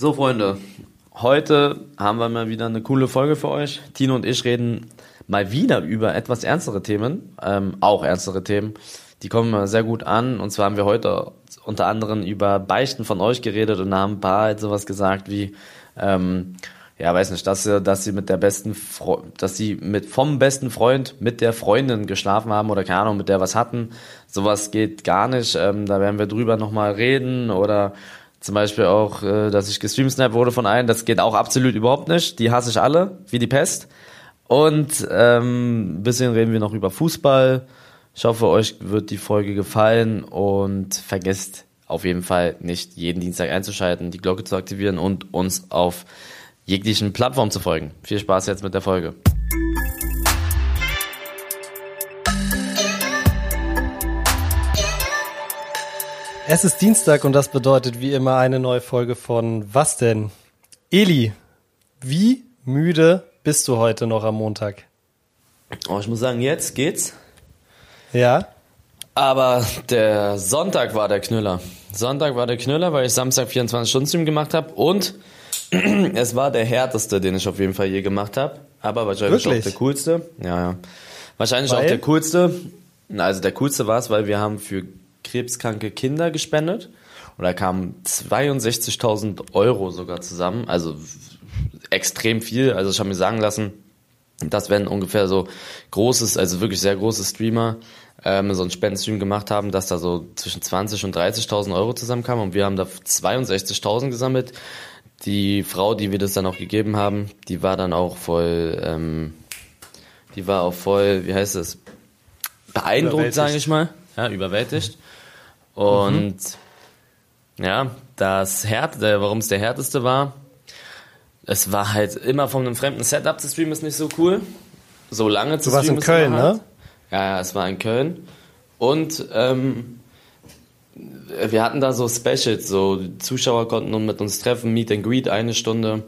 So, Freunde, heute haben wir mal wieder eine coole Folge für euch. Tino und ich reden mal wieder über etwas ernstere Themen, ähm, auch ernstere Themen. Die kommen sehr gut an. Und zwar haben wir heute unter anderem über Beichten von euch geredet und haben ein paar halt sowas gesagt wie, ähm, ja, weiß nicht, dass sie, dass sie mit der besten, Fre dass sie mit vom besten Freund mit der Freundin geschlafen haben oder keine Ahnung, mit der was hatten. Sowas geht gar nicht. Ähm, da werden wir drüber nochmal reden oder zum Beispiel auch, äh, dass ich gestreamsnappt wurde von einem, das geht auch absolut überhaupt nicht. Die hasse ich alle, wie die Pest. Und ähm, ein bisschen reden wir noch über Fußball. Ich hoffe, euch wird die Folge gefallen und vergesst auf jeden Fall nicht jeden Dienstag einzuschalten, die Glocke zu aktivieren und uns auf jeglichen Plattformen zu folgen. Viel Spaß jetzt mit der Folge. Es ist Dienstag und das bedeutet wie immer eine neue Folge von Was denn? Eli, wie müde bist du heute noch am Montag? Oh, ich muss sagen, jetzt geht's. Ja. Aber der Sonntag war der Knüller. Sonntag war der Knüller, weil ich Samstag 24 Stunden Stream gemacht habe und es war der härteste, den ich auf jeden Fall je gemacht habe. Aber wahrscheinlich Wirklich? auch der coolste. Ja, ja. Wahrscheinlich auch Weil? der coolste. Also der coolste war es, weil wir haben für krebskranke Kinder gespendet. Und da kamen 62.000 Euro sogar zusammen. Also extrem viel. Also ich habe mir sagen lassen, dass wenn ungefähr so großes, also wirklich sehr große Streamer ähm, so einen Spendenstream gemacht haben, dass da so zwischen 20 und 30.000 Euro zusammenkamen und wir haben da 62.000 gesammelt. Die Frau, die wir das dann auch gegeben haben, die war dann auch voll, ähm, die war auch voll, wie heißt es, beeindruckt, sage ich mal, ja, überwältigt. Und ja, das Härte, warum es der härteste war, es war halt immer von einem fremden Setup zu streamen, ist nicht so cool. So lange zu Du warst streamen in Köln, ne? Ja, ja, es war in Köln. Und ähm, wir hatten da so Specials, so die Zuschauer konnten nun mit uns treffen, Meet and Greet eine Stunde.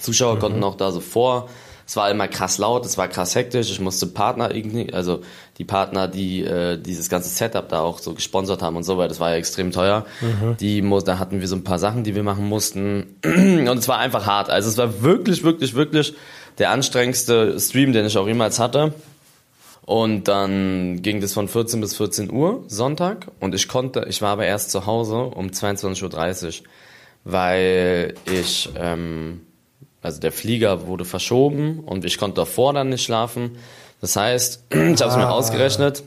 Zuschauer Mhm. konnten auch da so vor. Es war immer krass laut, es war krass hektisch. Ich musste Partner irgendwie, also die Partner, die äh, dieses ganze Setup da auch so gesponsert haben und so weiter, das war ja extrem teuer. Mhm. Die da hatten wir so ein paar Sachen, die wir machen mussten. Und es war einfach hart. Also es war wirklich, wirklich, wirklich der anstrengendste Stream, den ich auch jemals hatte. Und dann ging das von 14 bis 14 Uhr Sonntag und ich konnte, ich war aber erst zu Hause um 22.30 Uhr, weil ich, ähm, also der Flieger wurde verschoben und ich konnte davor dann nicht schlafen. Das heißt, ich habe es mir Ah. ausgerechnet,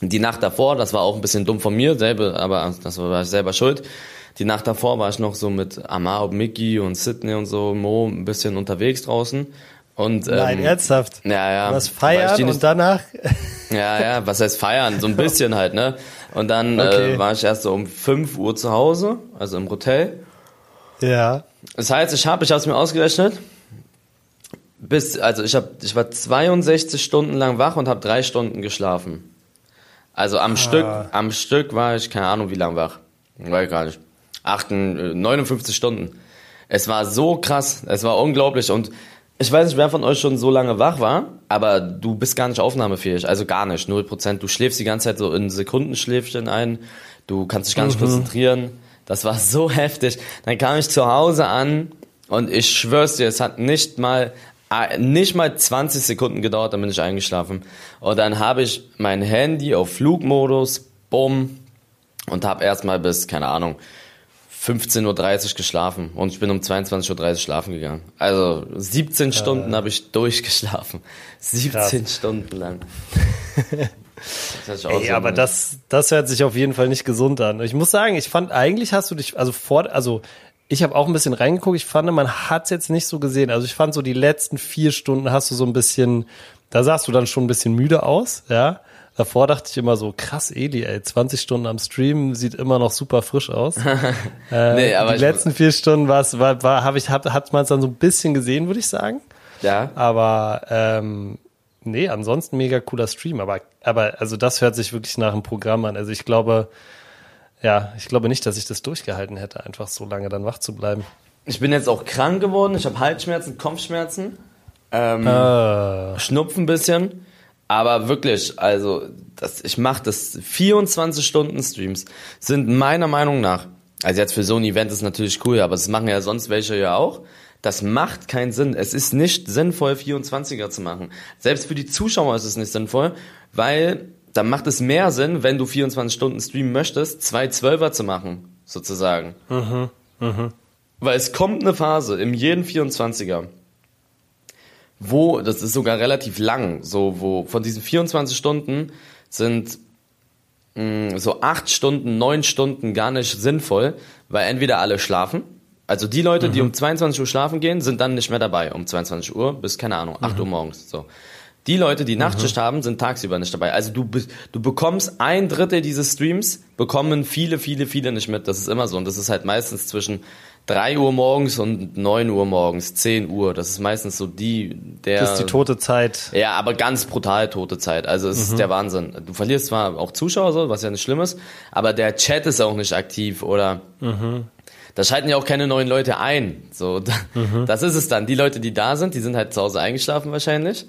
die Nacht davor, das war auch ein bisschen dumm von mir, selber, aber das war ich selber schuld. Die Nacht davor war ich noch so mit Amar und Mickey und Sydney und so, Mo, ein bisschen unterwegs draußen. Und, Nein, ähm, ernsthaft. Ja, ja. Was feiern nicht- und danach? ja, ja, was heißt feiern? So ein bisschen halt, ne? Und dann Okay. äh, war ich erst so um 5 Uhr zu Hause, also im Hotel. ja. Das heißt, ich habe, ich habe es mir ausgerechnet, bis, also ich habe, ich war 62 Stunden lang wach und habe drei Stunden geschlafen. Also am Stück, am Stück war ich, keine Ahnung wie lang wach. Weiß gar nicht. 8, 59 Stunden. Es war so krass, es war unglaublich und ich weiß nicht, wer von euch schon so lange wach war, aber du bist gar nicht aufnahmefähig, also gar nicht, 0%. Du schläfst die ganze Zeit so in Sekundenschläfchen ein, du kannst dich gar nicht konzentrieren. Das war so heftig. Dann kam ich zu Hause an und ich schwör's dir, es hat nicht mal äh, nicht mal 20 Sekunden gedauert, dann bin ich eingeschlafen. Und dann habe ich mein Handy auf Flugmodus, bumm, und habe erstmal bis, keine Ahnung, 15.30 Uhr geschlafen und ich bin um 22.30 Uhr schlafen gegangen. Also 17 Stunden habe ich durchgeschlafen. 17 Krass. Stunden lang. Das Ey, so aber das, das hört sich auf jeden Fall nicht gesund an. Ich muss sagen, ich fand, eigentlich hast du dich, also vor, also ich habe auch ein bisschen reingeguckt, ich fand, man hat's jetzt nicht so gesehen. Also ich fand so die letzten vier Stunden hast du so ein bisschen, da sahst du dann schon ein bisschen müde aus, ja. Davor dachte ich immer so, krass, Eli, ey, 20 Stunden am Stream sieht immer noch super frisch aus. äh, Nee, aber die letzten vier Stunden war's, war, war, habe ich, hab, hat man es dann so ein bisschen gesehen, würde ich sagen. ja. Aber ähm, nee, ansonsten mega cooler Stream. Aber, aber also das hört sich wirklich nach einem Programm an. Also ich glaube, ja, ich glaube nicht, dass ich das durchgehalten hätte, einfach so lange dann wach zu bleiben. Ich bin jetzt auch krank geworden. Ich habe Halsschmerzen, Kopfschmerzen, ähm, Äh, Schnupfen ein bisschen. Aber wirklich, also das, ich mache das 24 Stunden Streams sind meiner Meinung nach Also jetzt für so ein Event ist natürlich cool, aber das machen ja sonst welche ja auch. Das macht keinen Sinn. Es ist nicht sinnvoll, 24er zu machen. Selbst für die Zuschauer ist es nicht sinnvoll, weil dann macht es mehr Sinn, wenn du 24 Stunden streamen möchtest, zwei Zwölfer zu machen, sozusagen. Mhm. Mhm. Weil es kommt eine Phase im jeden 24er, wo, das ist sogar relativ lang, so, wo von diesen 24 Stunden sind mh, mm, so acht Stunden, neun Stunden gar nicht sinnvoll, weil entweder alle schlafen, also die Leute, mhm. die um 22 Uhr schlafen gehen, sind dann nicht mehr dabei um 22 Uhr bis, keine Ahnung, 8 mhm. Uhr morgens, so. Die Leute, die Nachtschicht mhm. haben, sind tagsüber nicht dabei. Also du, du bekommst ein Drittel dieses Streams, bekommen viele, viele, viele nicht mit. Das ist immer so. Und das ist halt meistens zwischen 3 Uhr morgens und 9 Uhr morgens, 10 Uhr. Das ist meistens so die, der. Das ist die tote Zeit. Ja, aber ganz brutal tote Zeit. Also es mhm. ist der Wahnsinn. Du verlierst zwar auch Zuschauer so, was ja nicht schlimm ist, aber der Chat ist auch nicht aktiv oder. Mhm. Da schalten ja auch keine neuen Leute ein. So, mhm. das ist es dann. Die Leute, die da sind, die sind halt zu Hause eingeschlafen wahrscheinlich.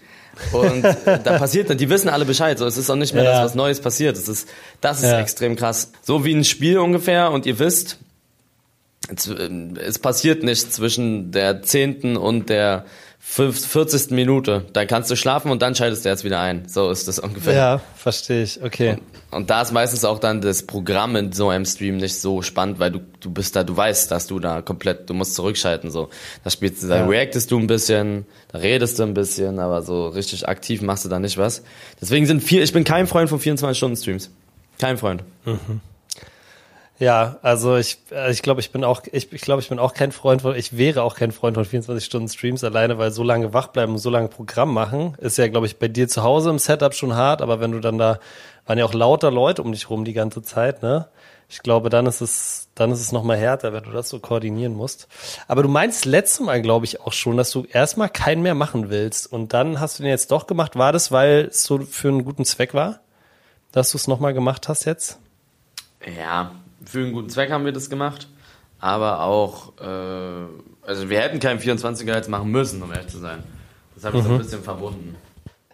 Und da passiert dann, die wissen alle Bescheid. So, es ist auch nicht mehr, ja. dass was Neues passiert. Das ist, das ist ja. extrem krass. So wie ein Spiel ungefähr und ihr wisst, es passiert nichts zwischen der zehnten und der 40. Minute. Dann kannst du schlafen und dann schaltest du jetzt wieder ein. So ist das ungefähr. Ja, verstehe ich. Okay. Und, da ist meistens auch dann das Programm in so einem Stream nicht so spannend, weil du, du bist da, du weißt, dass du da komplett, du musst zurückschalten, so. Da spielst du, da ja. reactest du ein bisschen, da redest du ein bisschen, aber so richtig aktiv machst du da nicht was. Deswegen sind vier, ich bin kein Freund von 24 Stunden Streams. Kein Freund. Mhm. Ja, also ich, äh, ich glaube, ich bin auch, ich, ich glaube, ich bin auch kein Freund von, ich wäre auch kein Freund von 24 Stunden Streams alleine, weil so lange wach bleiben und so lange Programm machen, ist ja, glaube ich, bei dir zu Hause im Setup schon hart, aber wenn du dann da, waren ja auch lauter Leute um dich rum die ganze Zeit, ne? Ich glaube, dann ist es, dann ist es nochmal härter, wenn du das so koordinieren musst. Aber du meinst letztes Mal, glaube ich, auch schon, dass du erstmal keinen mehr machen willst und dann hast du den jetzt doch gemacht. War das, weil es so für einen guten Zweck war, dass du es nochmal gemacht hast jetzt? Ja, für einen guten Zweck haben wir das gemacht, aber auch, äh, also wir hätten keinen 24er jetzt machen müssen, um ehrlich zu sein. Das habe ich mhm. so ein mhm. bisschen verbunden.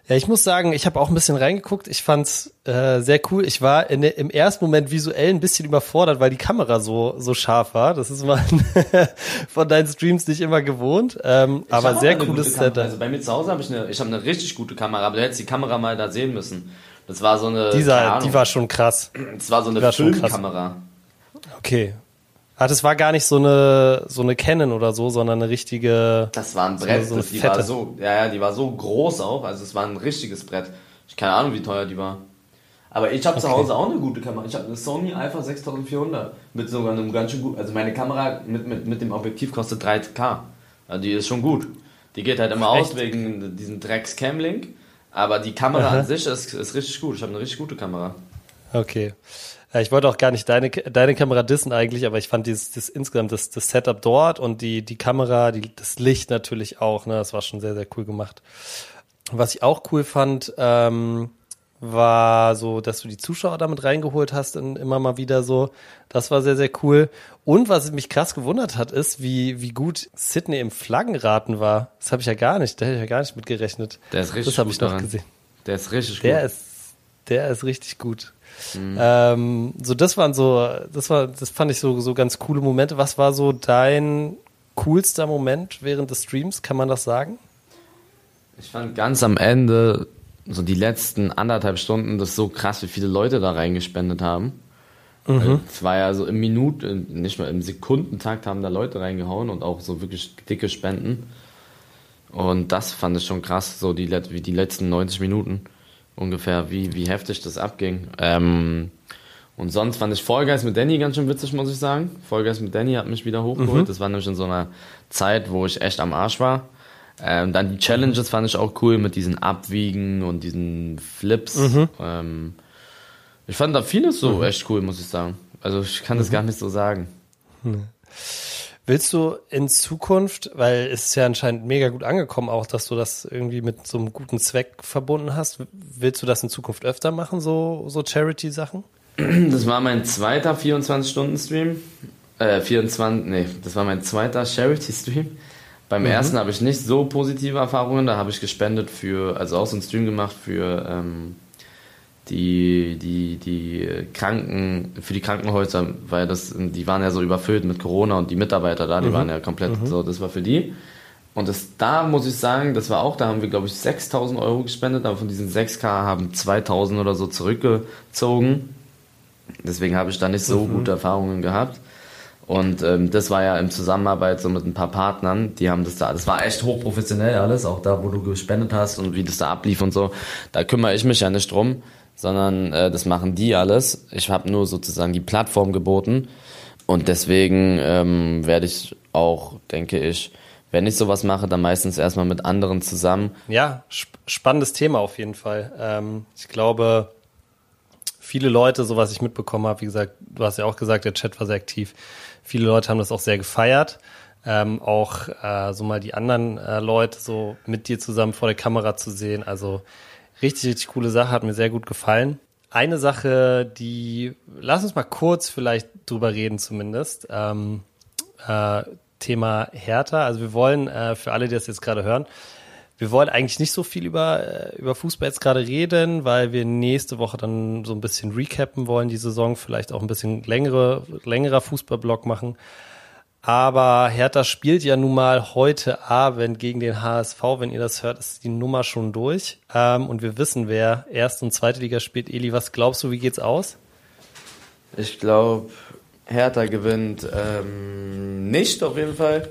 Ja, ich muss sagen, ich habe auch ein bisschen reingeguckt. Ich fand's äh, sehr cool. Ich war in, im ersten Moment visuell ein bisschen überfordert, weil die Kamera so so scharf war. Das ist man von deinen Streams nicht immer gewohnt. Ähm, aber sehr cooles Setup. Also bei mir zu Hause habe ich eine, ich habe eine richtig gute Kamera, aber du hättest die Kamera mal da sehen müssen. Das war so eine. Dieser, die war schon krass. Das war so eine Filmkamera. Okay. Ah, das war gar nicht so eine so eine Canon oder so, sondern eine richtige. Das war ein Brett. So, so die war so, ja, ja, die war so groß auch. Also es war ein richtiges Brett. Ich keine Ahnung, wie teuer die war. Aber ich habe okay. zu Hause auch eine gute Kamera. Ich habe eine Sony Alpha 6400 mit sogar einem ganz schön gut. Also meine Kamera mit, mit, mit dem Objektiv kostet 3K. Also die ist schon gut. Die geht halt immer Echt? aus wegen diesem Drecks Camlink. Aber die Kamera Aha. an sich ist, ist richtig gut. Ich habe eine richtig gute Kamera. Okay. Ich wollte auch gar nicht deine, deine Kamera dissen eigentlich, aber ich fand dieses, das insgesamt das, das Setup dort und die, die Kamera, die, das Licht natürlich auch, ne, das war schon sehr, sehr cool gemacht. Was ich auch cool fand, ähm, war so, dass du die Zuschauer damit reingeholt hast, in, immer mal wieder so. Das war sehr, sehr cool. Und was mich krass gewundert hat, ist, wie, wie gut Sydney im Flaggenraten war. Das habe ich ja gar nicht, da hätte ich ja gar nicht mit gerechnet. Der ist richtig das habe ich noch gesehen. Der ist richtig der gut. Ist, der ist richtig gut. Mhm. Ähm, so, das waren so, das war, das fand ich so, so ganz coole Momente. Was war so dein coolster Moment während des Streams? Kann man das sagen? Ich fand ganz am Ende, so die letzten anderthalb Stunden, das so krass, wie viele Leute da reingespendet haben. Mhm. Es war ja so im Minuten, nicht mal im Sekundentakt haben da Leute reingehauen und auch so wirklich dicke Spenden. Und das fand ich schon krass, so die, wie die letzten 90 Minuten ungefähr, wie, wie heftig das abging. Ähm, und sonst fand ich Vollgeist mit Danny ganz schön witzig, muss ich sagen. Vollgeist mit Danny hat mich wieder hochgeholt. Mhm. Das war nämlich in so einer Zeit, wo ich echt am Arsch war. Ähm, dann die Challenges fand ich auch cool mit diesen Abwiegen und diesen Flips. Mhm. Ähm, ich fand da vieles so mhm. echt cool, muss ich sagen. Also ich kann das mhm. gar nicht so sagen. Willst du in Zukunft, weil es ist ja anscheinend mega gut angekommen auch, dass du das irgendwie mit so einem guten Zweck verbunden hast, willst du das in Zukunft öfter machen, so, so Charity-Sachen? Das war mein zweiter 24-Stunden-Stream. Äh, 24, nee, das war mein zweiter Charity-Stream. Beim mhm. ersten habe ich nicht so positive Erfahrungen, da habe ich gespendet für, also auch so einen Stream gemacht für ähm, die, die, die Kranken, für die Krankenhäuser, weil das, die waren ja so überfüllt mit Corona und die Mitarbeiter da, die mhm. waren ja komplett mhm. so, das war für die. Und das, da muss ich sagen, das war auch, da haben wir, glaube ich, 6000 Euro gespendet, aber von diesen 6K haben 2000 oder so zurückgezogen. Deswegen habe ich da nicht so mhm. gute Erfahrungen gehabt. Und ähm, das war ja in Zusammenarbeit so mit ein paar Partnern, die haben das da, das war echt hochprofessionell alles, auch da, wo du gespendet hast und wie das da ablief und so. Da kümmere ich mich ja nicht drum, sondern äh, das machen die alles. Ich habe nur sozusagen die Plattform geboten und deswegen ähm, werde ich auch, denke ich, wenn ich sowas mache, dann meistens erstmal mit anderen zusammen. Ja, sp spannendes Thema auf jeden Fall. Ähm, ich glaube, viele Leute, so was ich mitbekommen habe, wie gesagt, du hast ja auch gesagt, der Chat war sehr aktiv. Viele Leute haben das auch sehr gefeiert. Ähm, auch äh, so mal die anderen äh, Leute so mit dir zusammen vor der Kamera zu sehen. Also richtig, richtig coole Sache, hat mir sehr gut gefallen. Eine Sache, die, lass uns mal kurz vielleicht drüber reden zumindest. Ähm, äh, Thema Hertha. Also wir wollen, äh, für alle, die das jetzt gerade hören, wir wollen eigentlich nicht so viel über, äh, über Fußball jetzt gerade reden, weil wir nächste Woche dann so ein bisschen recappen wollen, die Saison, vielleicht auch ein bisschen längere, längerer Fußballblock machen. Aber Hertha spielt ja nun mal heute Abend gegen den HSV. Wenn ihr das hört, ist die Nummer schon durch. Ähm, und wir wissen, wer Erste und Zweite Liga spielt. Eli, was glaubst du, wie geht's aus? Ich glaube, Hertha gewinnt ähm, nicht auf jeden Fall.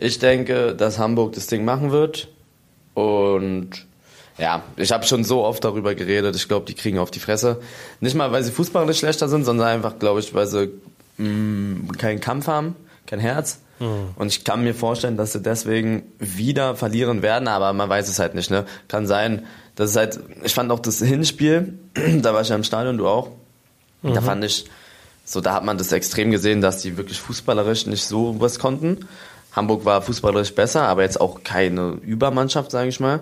Ich denke, dass Hamburg das Ding machen wird. Und ja, ich habe schon so oft darüber geredet. Ich glaube, die kriegen auf die Fresse. Nicht mal, weil sie fußballerisch schlechter sind, sondern einfach, glaube ich, weil sie mh, mm, keinen Kampf haben, kein Herz. Mhm. Und ich kann mir vorstellen, dass sie deswegen wieder verlieren werden, aber man weiß es halt nicht. Ne? Kann sein, dass es halt. Ich fand auch das Hinspiel, da war ich ja im Stadion, du auch. Mhm. Da fand ich so, da hat man das extrem gesehen, dass die wirklich fußballerisch nicht so was konnten. Hamburg war fußballerisch besser, aber jetzt auch keine Übermannschaft, sage ich mal.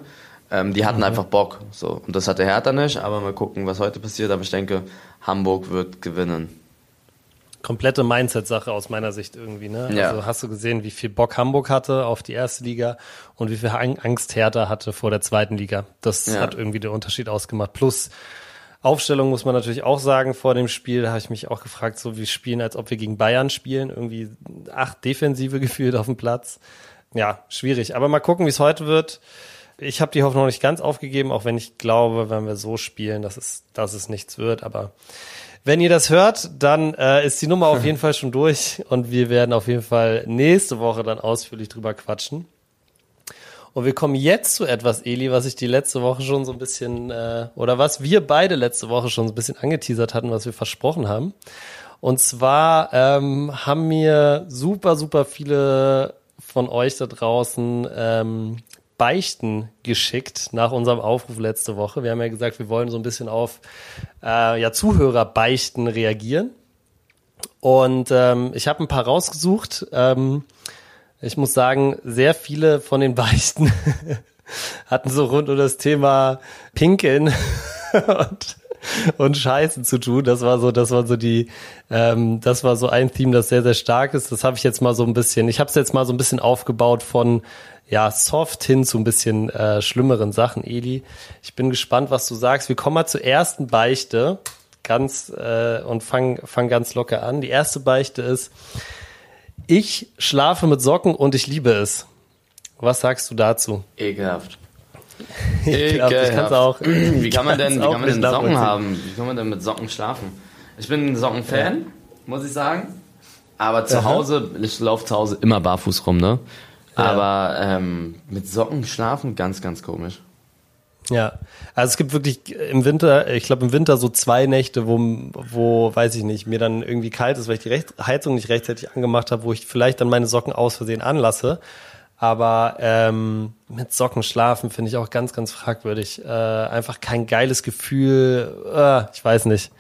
Ähm, die hatten mhm. einfach Bock. So. Und das hatte Hertha nicht, aber mal gucken, was heute passiert. Aber ich denke, Hamburg wird gewinnen. Komplette Mindset-Sache aus meiner Sicht irgendwie, ne? Ja. Also hast du gesehen, wie viel Bock Hamburg hatte auf die erste Liga und wie viel Angst Hertha hatte vor der zweiten Liga. Das ja. hat irgendwie den Unterschied ausgemacht. Plus Aufstellung muss man natürlich auch sagen vor dem Spiel. Da habe ich mich auch gefragt, so wie spielen, als ob wir gegen Bayern spielen. Irgendwie acht Defensive gefühlt auf dem Platz. Ja, schwierig. Aber mal gucken, wie es heute wird. Ich habe die Hoffnung noch nicht ganz aufgegeben, auch wenn ich glaube, wenn wir so spielen, dass es, dass es nichts wird. Aber wenn ihr das hört, dann äh, ist die Nummer auf jeden Fall schon durch und wir werden auf jeden Fall nächste Woche dann ausführlich drüber quatschen. Und wir kommen jetzt zu etwas, Eli, was ich die letzte Woche schon so ein bisschen, äh, oder was wir beide letzte Woche schon so ein bisschen angeteasert hatten, was wir versprochen haben. Und zwar ähm, haben mir super, super viele von euch da draußen ähm, Beichten geschickt nach unserem Aufruf letzte Woche. Wir haben ja gesagt, wir wollen so ein bisschen auf äh, ja, Zuhörerbeichten reagieren. Und ähm, ich habe ein paar rausgesucht. Ähm, ich muss sagen, sehr viele von den Beichten hatten so rund um das Thema Pinkeln und, und Scheißen zu tun. Das war so, das war so die, ähm, das war so ein Theme, das sehr, sehr stark ist. Das habe ich jetzt mal so ein bisschen, ich habe es jetzt mal so ein bisschen aufgebaut von ja, soft hin zu ein bisschen äh, schlimmeren Sachen, Eli. Ich bin gespannt, was du sagst. Wir kommen mal zur ersten Beichte ganz äh, und fang, fang ganz locker an. Die erste Beichte ist, ich schlafe mit Socken und ich liebe es. Was sagst du dazu? Ekelhaft. Ekelhaft. auch. Wie kann man denn, wie kann man denn Socken haben? Wie kann man denn mit Socken schlafen? Ich bin ein Sockenfan, ja. muss ich sagen. Aber zu Aha. Hause, ich laufe zu Hause immer barfuß rum, ne? Ja. Aber ähm, mit Socken schlafen, ganz, ganz komisch. Ja, also es gibt wirklich im Winter, ich glaube im Winter so zwei Nächte, wo, wo, weiß ich nicht, mir dann irgendwie kalt ist, weil ich die Recht Heizung nicht rechtzeitig angemacht habe, wo ich vielleicht dann meine Socken aus Versehen anlasse. Aber ähm, mit Socken schlafen finde ich auch ganz, ganz fragwürdig. Äh, einfach kein geiles Gefühl. Äh, ich weiß nicht.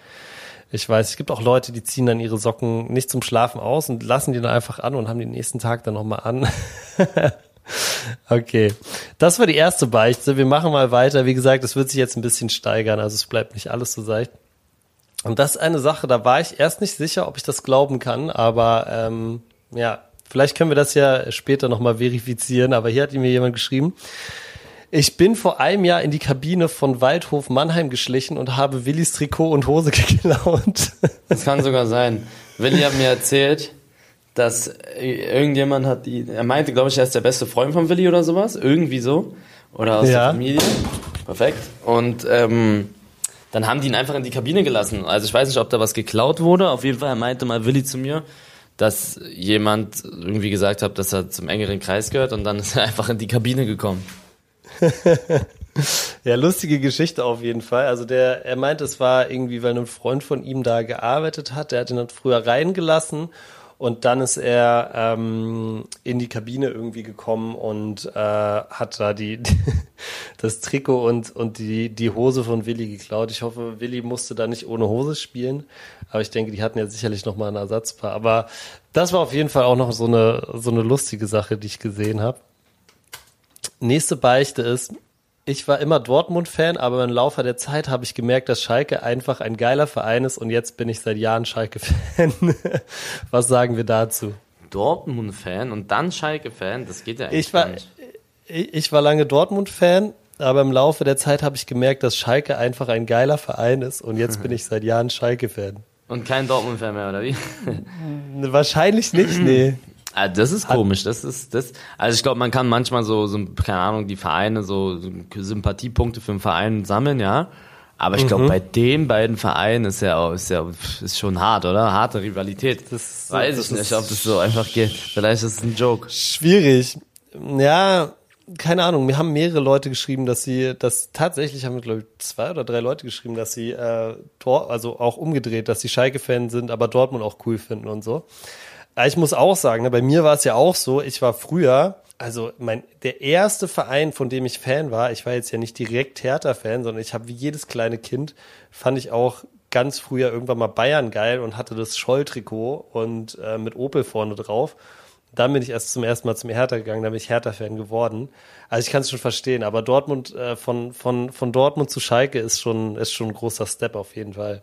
Ich weiß, es gibt auch Leute, die ziehen dann ihre Socken nicht zum Schlafen aus und lassen die dann einfach an und haben die nächsten Tag dann nochmal an. Okay, das war die erste Beichte. Wir machen mal weiter. Wie gesagt, es wird sich jetzt ein bisschen steigern, also es bleibt nicht alles so seicht. Und das ist eine Sache, da war ich erst nicht sicher, ob ich das glauben kann, aber ähm, ja, vielleicht können wir das ja später nochmal verifizieren, aber hier hat mir jemand geschrieben, Ich bin vor einem Jahr in die Kabine von Waldhof Mannheim geschlichen und habe Willis Trikot und Hose geklaut. Das kann sogar sein. Willi hat mir erzählt, dass irgendjemand hat die, er meinte, glaube ich, er ist der beste Freund von Willi oder sowas, irgendwie so, oder aus Ja. der Familie. Perfekt. Und ähm, dann haben die ihn einfach in die Kabine gelassen. Also ich weiß nicht, ob da was geklaut wurde. Auf jeden Fall meinte mal Willi zu mir, dass jemand irgendwie gesagt hat, dass er zum engeren Kreis gehört und dann ist er einfach in die Kabine gekommen. Ja, lustige Geschichte auf jeden Fall. Also der, er meint, es war irgendwie, weil ein Freund von ihm da gearbeitet hat. Der hat ihn dann früher reingelassen und dann ist er ähm, in die Kabine irgendwie gekommen und äh, hat da die, das Trikot und, und die, die Hose von Willi geklaut. Ich hoffe, Willi musste da nicht ohne Hose spielen. Aber ich denke, die hatten ja sicherlich noch mal ein Ersatzpaar. Aber das war auf jeden Fall auch noch so eine, so eine lustige Sache, die ich gesehen habe. Nächste Beichte ist, ich war immer Dortmund-Fan, aber im Laufe der Zeit habe ich gemerkt, dass Schalke einfach ein geiler Verein ist und jetzt bin ich seit Jahren Schalke-Fan. Was sagen wir dazu? Dortmund-Fan und dann Schalke-Fan, das geht ja eigentlich Ich war, nicht. ich ich war lange Dortmund-Fan, aber im Laufe der Zeit habe ich gemerkt, dass Schalke einfach ein geiler Verein ist und jetzt bin ich seit Jahren Schalke-Fan. Und kein Dortmund-Fan mehr, oder wie? Wahrscheinlich nicht, nee. Ah, das ist komisch. Das ist das. Also ich glaube, man kann manchmal so, so, keine Ahnung, die Vereine so, so Sympathiepunkte für einen Verein sammeln, ja. Aber ich glaube, Mhm. bei den beiden Vereinen ist ja, auch- ist ja, ist schon hart, oder? Harte Rivalität. Das- Weiß das ich nicht, ob das so einfach geht. Vielleicht ist es ein Joke. Schwierig. Ja, keine Ahnung. Mir haben mehrere Leute geschrieben, dass sie, dass tatsächlich haben wir, glaube ich, zwei oder drei Leute geschrieben, dass sie äh, Dor also auch umgedreht, dass sie Schalke-Fan sind, aber Dortmund auch cool finden und so. Ich muss auch sagen, ne, bei mir war es ja auch so, ich war früher, also mein der erste Verein, von dem ich Fan war, ich war jetzt ja nicht direkt Hertha-Fan, sondern ich habe wie jedes kleine Kind, fand ich auch ganz früher irgendwann mal Bayern geil und hatte das Scholl-Trikot und äh, mit Opel vorne drauf. Dann bin ich erst zum ersten Mal zum Hertha gegangen, dann bin ich Hertha-Fan geworden. Also ich kann es schon verstehen, aber Dortmund, äh, von, von, von Dortmund zu Schalke ist schon, ist schon ein großer Step auf jeden Fall.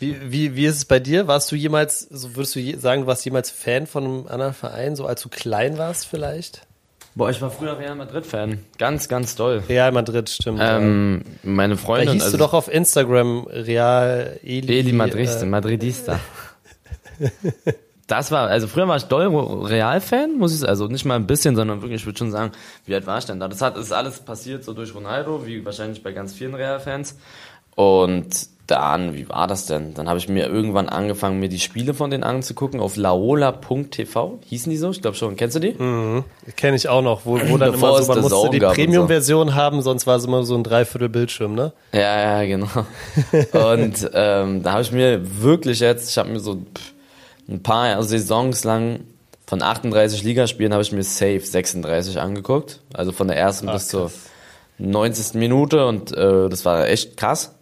Wie, wie, wie ist es bei dir? Warst du jemals, so würdest du je, sagen, du warst jemals Fan von einem anderen Verein, so als du klein warst vielleicht? Boah, ich war früher Real Madrid-Fan. Ganz, ganz doll. Real Madrid, stimmt. Ähm, meine da Freundin. hieß also, du doch auf Instagram Real Eli. Eli Madrista, äh, Madridista. Das war, also früher war ich doll Real-Fan, muss ich sagen. Also nicht mal ein bisschen, sondern wirklich, ich würde schon sagen, wie alt war ich denn da? Das hat, ist alles passiert so durch Ronaldo, wie wahrscheinlich bei ganz vielen Real-Fans. Und dann, wie war das denn? Dann habe ich mir irgendwann angefangen, mir die Spiele von denen anzugucken auf laola.tv. Hießen die so? Ich glaube schon. Kennst du die? Kenne ich auch noch, wo, wo dann Bevor immer so, man musste die und so. Premium-Version haben, sonst war es immer so ein Dreiviertel Bildschirm, ne? Ja, ja, genau. Und ähm, da habe ich mir wirklich jetzt, ich habe mir so pff, ein paar Saisons lang von 38 Ligaspielen habe ich mir safe 36 angeguckt. Also von der ersten Ach, bis zur krass. 90. Minute und äh, das war echt krass.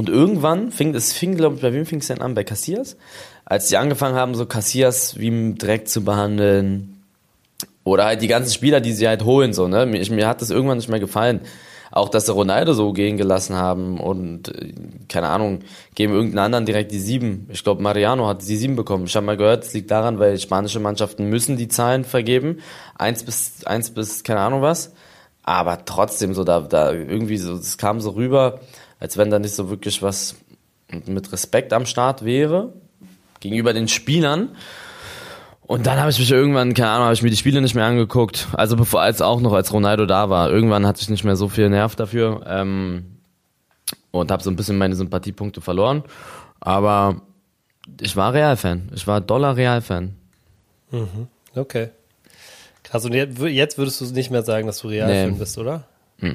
Und irgendwann fing es, fing, glaube ich, bei wem fing es denn an? Bei Cassias? Als die angefangen haben, so Cassias wie Dreck zu behandeln. Oder halt die ganzen Spieler, die sie halt holen, so, ne? Mir, ich, mir hat das irgendwann nicht mehr gefallen. Auch, dass sie Ronaldo so gehen gelassen haben und, äh, keine Ahnung, geben irgendeinen anderen direkt die sieben. Ich glaube, Mariano hat die sieben bekommen. Ich habe mal gehört, es liegt daran, weil spanische Mannschaften müssen die Zahlen vergeben. Eins bis, eins bis, keine Ahnung was. Aber trotzdem so, da, da irgendwie so, es kam so rüber, als wenn da nicht so wirklich was mit Respekt am Start wäre gegenüber den Spielern. Und dann habe ich mich irgendwann, keine Ahnung, habe ich mir die Spiele nicht mehr angeguckt. Also bevor als auch noch als Ronaldo da war. Irgendwann hatte ich nicht mehr so viel Nerv dafür ähm, und habe so ein bisschen meine Sympathiepunkte verloren. Aber ich war Real-Fan. Ich war Dollar Real-Fan. Okay. Krass, und jetzt, jetzt würdest du nicht mehr sagen, dass du Real-Fan Nee. bist, oder?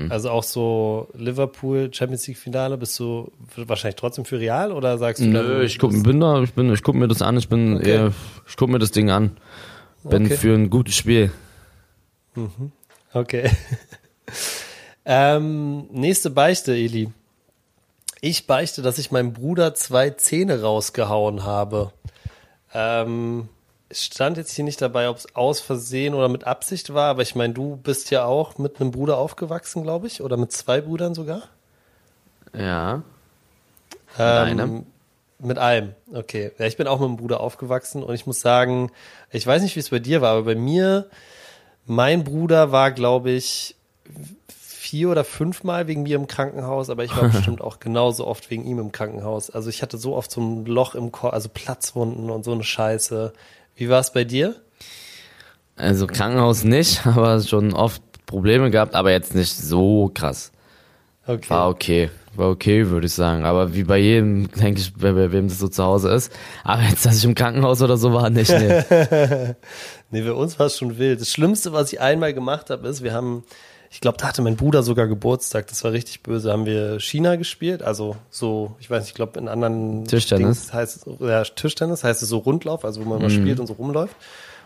Also auch so Liverpool Champions League Finale, bist du wahrscheinlich trotzdem für Real oder sagst du Nö, ich guck, bin da, ich bin, ich guck mir das an. Ich bin Okay. eher, ich guck mir das Ding an. Bin Okay. für ein gutes Spiel. Okay. ähm, nächste Beichte, Eli. Ich beichte, dass ich meinem Bruder zwei Zähne rausgehauen habe. Ähm, stand jetzt hier nicht dabei, ob es aus Versehen oder mit Absicht war, aber ich meine, du bist ja auch mit einem Bruder aufgewachsen, glaube ich, oder mit zwei Brüdern sogar. Ja. Ähm, einem? Mit einem, okay. Ja, ich bin auch mit einem Bruder aufgewachsen und ich muss sagen, ich weiß nicht, wie es bei dir war, aber bei mir Mein Bruder war, glaube ich, vier oder fünfmal wegen mir im Krankenhaus, aber ich war bestimmt auch genauso oft wegen ihm im Krankenhaus. Also ich hatte so oft so ein Loch im Kopf, also Platzwunden und so eine Scheiße. Wie war es bei dir? Also Krankenhaus nicht, aber schon oft Probleme gehabt, aber jetzt nicht so krass. Okay. War okay. War okay, würde ich sagen. Aber wie bei jedem, denke ich, bei, bei wem das so zu Hause ist. Aber jetzt, dass ich im Krankenhaus oder so war, nicht. Nee, nee bei uns war es schon wild. Das Schlimmste, was ich einmal gemacht habe, ist, wir haben, ich glaube, da hatte mein Bruder sogar Geburtstag. Das war richtig böse. Haben wir China gespielt. Also so, ich weiß nicht, ich glaube, in anderen Tischtennis Dings heißt ja, Tischtennis heißt es so Rundlauf, also wo man mal mhm. spielt und so rumläuft.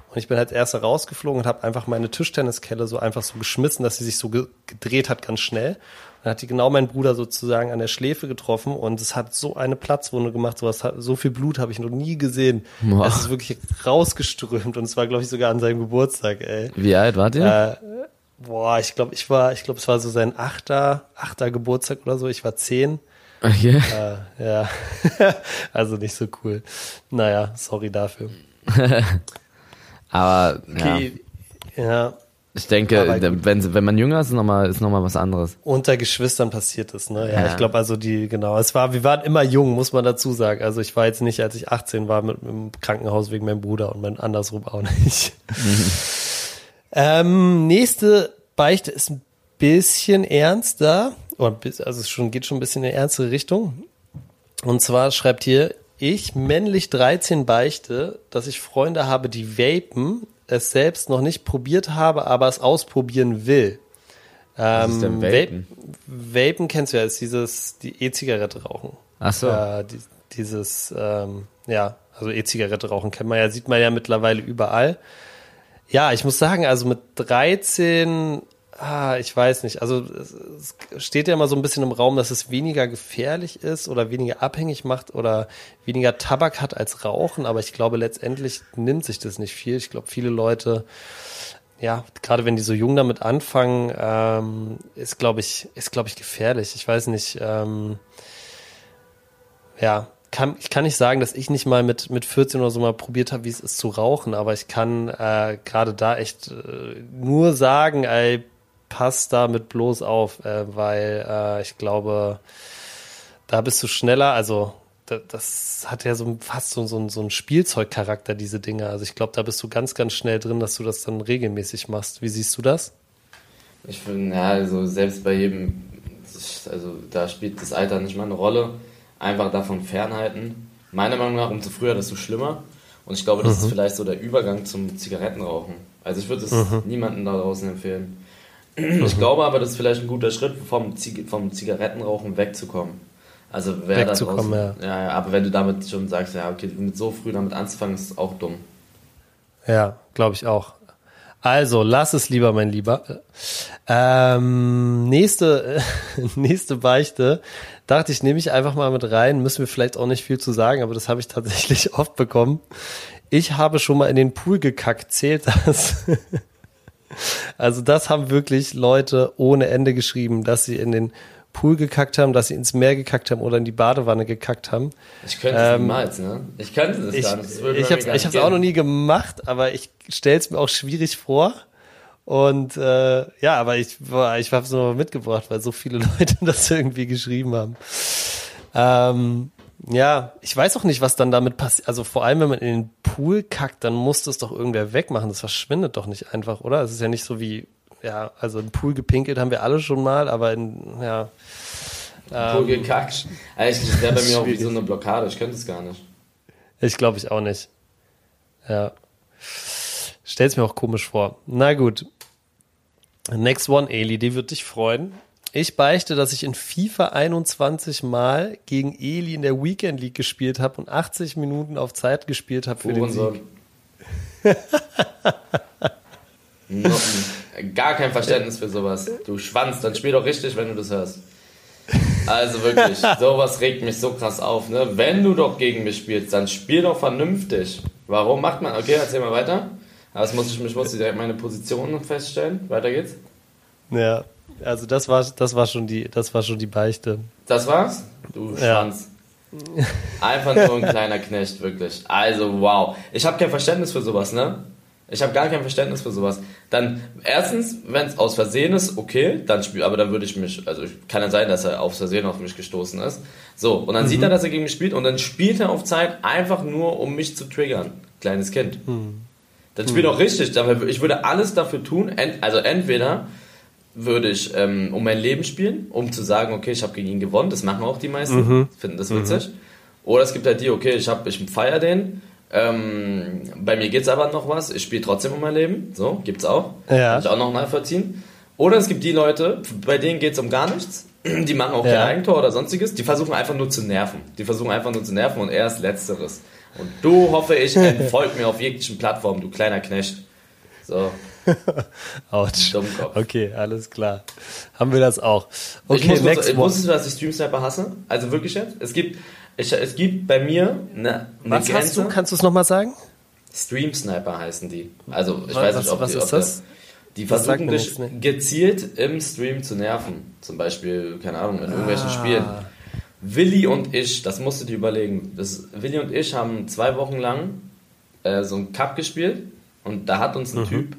Und ich bin als erster rausgeflogen und habe einfach meine Tischtenniskelle so einfach so geschmissen, dass sie sich so ge gedreht hat ganz schnell. Dann hat die genau meinen Bruder sozusagen an der Schläfe getroffen und es hat so eine Platzwunde gemacht, sowas so viel Blut habe ich noch nie gesehen. Boah. Es ist wirklich rausgeströmt und es war, glaube ich, sogar an seinem Geburtstag, ey. Wie alt wart ihr? Äh, boah, ich glaube, ich war, ich glaube, es war so sein achter, achter Geburtstag oder so. Ich war zehn. Okay. Äh, ja. also nicht so cool. Naja, sorry dafür. Aber okay. ja. ja. Ich denke, wenn, wenn man jünger ist, ist nochmal ist noch mal was anderes. Unter Geschwistern passiert es, ne? Ja, ja. ich glaube also die, genau. Es war, wir waren immer jung, muss man dazu sagen. Also ich war jetzt nicht, als ich 18 war, mit, mit im Krankenhaus wegen meinem Bruder und mein andersrum auch nicht. Ähm, nächste Beichte ist ein bisschen ernster. Oder, also es schon, geht schon ein bisschen in eine ernstere Richtung. Und zwar schreibt hier, ich männlich 13 beichte, dass ich Freunde habe, die vapen, es selbst noch nicht probiert habe, aber es ausprobieren will. Was ist denn ähm, Vapen? Vapen kennst du ja, ist dieses, die E-Zigarette rauchen. Ach so. Äh, die, dieses, ähm, ja, also E-Zigarette rauchen kennt man ja, sieht man ja mittlerweile überall. Ja, ich muss sagen, also mit 13 ah, ich weiß nicht. Also es steht ja immer so ein bisschen im Raum, dass es weniger gefährlich ist oder weniger abhängig macht oder weniger Tabak hat als Rauchen. Aber ich glaube, letztendlich nimmt sich das nicht viel. Ich glaube, viele Leute, ja, gerade wenn die so jung damit anfangen, ähm, ist, glaube ich, ist, glaube ich, gefährlich. Ich weiß nicht. Ähm, ja, kann, ich kann nicht sagen, dass ich nicht mal mit, mit 14 oder so mal probiert habe, wie es ist zu rauchen, aber ich kann äh, gerade da echt äh, nur sagen, ey, pass damit bloß auf, äh, weil äh, ich glaube, da bist du schneller. Also da, das hat ja so fast so, so, so einen Spielzeugcharakter, diese Dinge. Also ich glaube, da bist du ganz, ganz schnell drin, dass du das dann regelmäßig machst. Wie siehst du das? Ich finde, ja, also selbst bei jedem, also da spielt das Alter nicht mal eine Rolle. Einfach davon fernhalten. Meiner Meinung nach, umso früher, desto schlimmer. Und ich glaube, das mhm. ist vielleicht so der Übergang zum Zigarettenrauchen. Also ich würde es mhm. niemandem da draußen empfehlen. Ich glaube aber, das ist vielleicht ein guter Schritt, vom, Zig vom Zigarettenrauchen wegzukommen. Also wer wegzukommen, ja. ja. Ja, aber wenn du damit schon sagst, ja, okay, mit so früh damit anzufangen, ist auch dumm. Ja, glaube ich auch. Also, lass es lieber, mein Lieber. Ähm, nächste, nächste Beichte. Dachte ich, nehme ich einfach mal mit rein. Müssen wir vielleicht auch nicht viel zu sagen, aber das habe ich tatsächlich oft bekommen. Ich habe schon mal in den Pool gekackt. Zählt das? Also das haben wirklich Leute ohne Ende geschrieben, dass sie in den Pool gekackt haben, dass sie ins Meer gekackt haben oder in die Badewanne gekackt haben. Ich könnte es ähm, niemals, ne? Ich könnte das ich, gar nicht. Das ich habe es auch noch nie gemacht, aber ich stelle es mir auch schwierig vor. Und äh, ja, aber ich, ich habe es nur mitgebracht, weil so viele Leute das irgendwie geschrieben haben. Ähm, ja, ich weiß auch nicht, was dann damit passiert. Also vor allem, wenn man in den Pool kackt, dann muss das doch irgendwer wegmachen. Das verschwindet doch nicht einfach, oder? Es ist ja nicht so wie, ja, also im Pool gepinkelt haben wir alle schon mal, aber in, ja. Ähm, Pool gekackt. Eigentlich, das wäre bei mir auch wie so eine Blockade. Ich könnte es gar nicht. Ich glaube ich auch nicht. Ja. Stell's mir auch komisch vor. Na gut. Next one, Eli, die wird dich freuen. Ich beichte, dass ich in FIFA 21 Mal gegen Eli in der Weekend League gespielt habe und 80 Minuten auf Zeit gespielt habe für den Sieg. Gar kein Verständnis für sowas. Du Schwanz, dann spiel doch richtig, wenn du das hörst. Also wirklich, sowas regt mich so krass auf. Ne? Wenn du doch gegen mich spielst, dann spiel doch vernünftig. Warum macht man? Okay, erzähl mal weiter. Aber jetzt muss ich, ich muss direkt meine Position feststellen. Weiter geht's. Ja, also das war, das war schon die, das war schon die Beichte. Das war's? Du Schwanz. Ja. Einfach nur ein kleiner Knecht, wirklich. Also wow. Ich habe kein Verständnis für sowas, ne? Ich habe gar kein Verständnis für sowas. Dann, erstens, wenn es aus Versehen ist, okay, aus dann spiel, aber dann würde ich mich, also kann ja sein, dass er auf Versehen auf mich gestoßen ist. So, und dann mhm. sieht er, dass er gegen mich spielt und dann spielt er auf Zeit einfach nur, um mich zu triggern. Kleines Kind. Mhm. Dann spielt mhm. auch richtig, ich würde alles dafür tun, also entweder würde ich ähm, um mein Leben spielen, um zu sagen, okay, ich habe gegen ihn gewonnen, das machen auch die meisten, mhm. finden das witzig. Mhm. Oder es gibt halt die, okay, ich, hab, ich feiere den, ähm, bei mir geht es aber noch was, ich spiele trotzdem um mein Leben, so, gibt's auch. Ja. Kann ich auch noch nachvollziehen. Oder es gibt die Leute, bei denen geht es um gar nichts, die machen auch ja. kein Eigentor oder sonstiges, die versuchen einfach nur zu nerven. Die versuchen einfach nur zu nerven und er ist Letzteres. Und du, hoffe ich, entfolgt mir auf jeglichen Plattformen, du kleiner Knecht. So. Autsch. Okay, alles klar. Haben wir das auch. Okay, ich muss, next Wusstest du, dass ich Stream Sniper hasse? Also wirklich jetzt? Es gibt, ich, es gibt bei mir eine, eine Was Grenze. hast du? Kannst du es nochmal sagen? Stream Sniper heißen die. Also ich was, weiß nicht, ob was die, ist das? Die versuchen dich gezielt im Stream zu nerven. Zum Beispiel, keine Ahnung, in irgendwelchen ah. Spielen. Willi und ich, das musst du dir überlegen. Das, Willi und ich haben zwei Wochen lang äh, so einen Cup gespielt und da hat uns ein mhm. Typ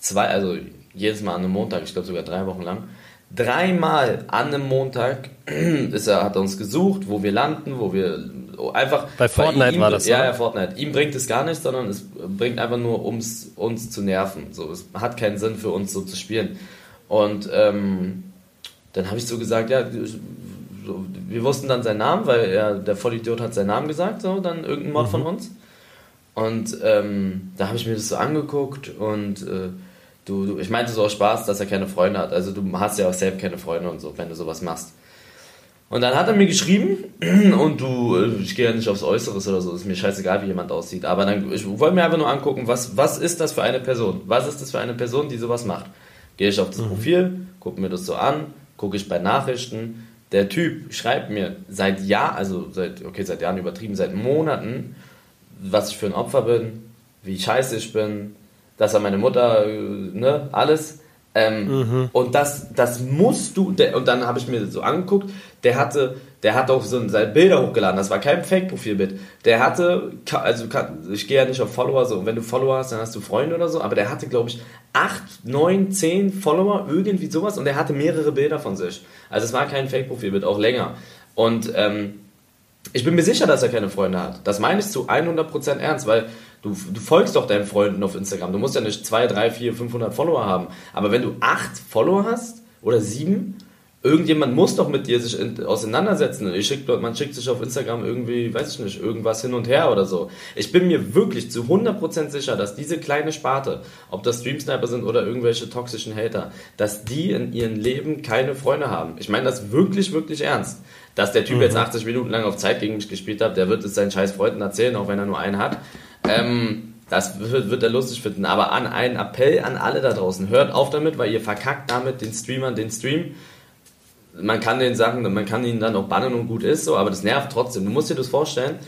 zwei, also jedes Mal an einem Montag, ich glaube sogar drei Wochen lang, dreimal an einem Montag ist er, hat er uns gesucht, wo wir landen, wo wir einfach. Bei Fortnite ihm, war das. Ja, oder? ja, Fortnite. Ihm bringt es gar nichts, sondern es bringt einfach nur, um uns zu nerven. So, es hat keinen Sinn für uns so zu spielen. Und ähm, dann habe ich so gesagt, ja, wir wussten dann seinen Namen, weil er, der Vollidiot hat seinen Namen gesagt, so, dann irgendein Mod mhm. von uns. Und ähm, da habe ich mir das so angeguckt und äh, du, du, ich meinte so aus Spaß, dass er keine Freunde hat. Also du hast ja auch selbst keine Freunde und so, wenn du sowas machst. Und dann hat er mir geschrieben, und du, äh, ich gehe ja nicht aufs Äußeres oder so, ist mir scheißegal, wie jemand aussieht. Aber dann, ich wollte mir einfach nur angucken, was, was ist das für eine Person? Was ist das für eine Person, die sowas macht? Gehe ich auf das mhm. Profil, gucke mir das so an, gucke ich bei Nachrichten. Der Typ schreibt mir seit Jahren, also seit, okay, seit Jahren übertrieben, seit Monaten, was ich für ein Opfer bin, wie scheiße ich bin, dass er meine Mutter, ne, alles. Ähm, mhm. Und das, das musst du, der, und dann habe ich mir so angeguckt, der hatte, der hat auch so seine Bilder hochgeladen, das war kein Fake-Profilbild. Der hatte, also ich gehe ja nicht auf Follower, so, und wenn du Follower hast, dann hast du Freunde oder so, aber der hatte, glaube ich, 8, 9, 10 Follower, irgendwie sowas, und der hatte mehrere Bilder von sich. Also es war kein Fake-Profilbild, auch länger. Und ähm, ich bin mir sicher, dass er keine Freunde hat. Das meine ich zu 100% ernst, weil du, du folgst doch deinen Freunden auf Instagram. Du musst ja nicht 2, 3, 4, 500 Follower haben. Aber wenn du 8 Follower hast oder 7, irgendjemand muss doch mit dir sich in, auseinandersetzen. Ich schick, man schickt sich auf Instagram irgendwie, weiß ich nicht, irgendwas hin und her oder so. Ich bin mir wirklich zu 100% sicher, dass diese kleine Sparte, ob das Streamsniper sind oder irgendwelche toxischen Hater, dass die in ihrem Leben keine Freunde haben. Ich meine das wirklich, wirklich ernst dass der Typ mhm. jetzt 80 Minuten lang auf Zeit gegen mich gespielt hat, der wird es seinen scheiß Freunden erzählen, auch wenn er nur einen hat. Ähm, das wird, wird, er lustig finden. Aber an einen Appell an alle da draußen, hört auf damit, weil ihr verkackt damit den Streamern den Stream. Man kann den sagen, man kann ihn dann auch bannen und gut ist so, aber das nervt trotzdem. Du musst dir das vorstellen,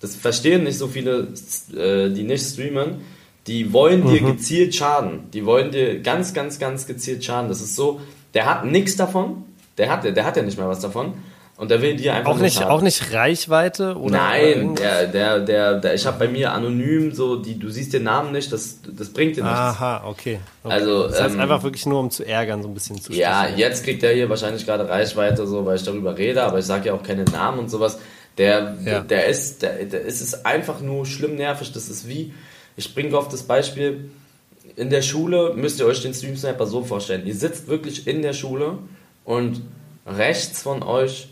das verstehen nicht so viele, äh, die nicht streamen. Die wollen dir mhm. gezielt schaden. Die wollen dir ganz, ganz, ganz gezielt schaden. Das ist so, der hat nichts davon. Der hat, der hat ja nicht mehr was davon. Und der will dir einfach auch nicht, auch nicht Reichweite oder Nein, der, der, der, der ich habe bei mir anonym so, die, du siehst den Namen nicht, das, das bringt dir nichts. Aha, okay. okay. Also, das heißt ähm, einfach wirklich nur, um zu ärgern, so ein bisschen zu Ja, jetzt kriegt er hier wahrscheinlich gerade Reichweite, so, weil ich darüber rede, aber ich sage ja auch keine Namen und sowas. Der, ja. der ist, der, der ist es einfach nur schlimm nervig. Das ist wie, ich bringe auf das Beispiel, in der Schule müsst ihr euch den Stream Sniper so vorstellen. Ihr sitzt wirklich in der Schule und rechts von euch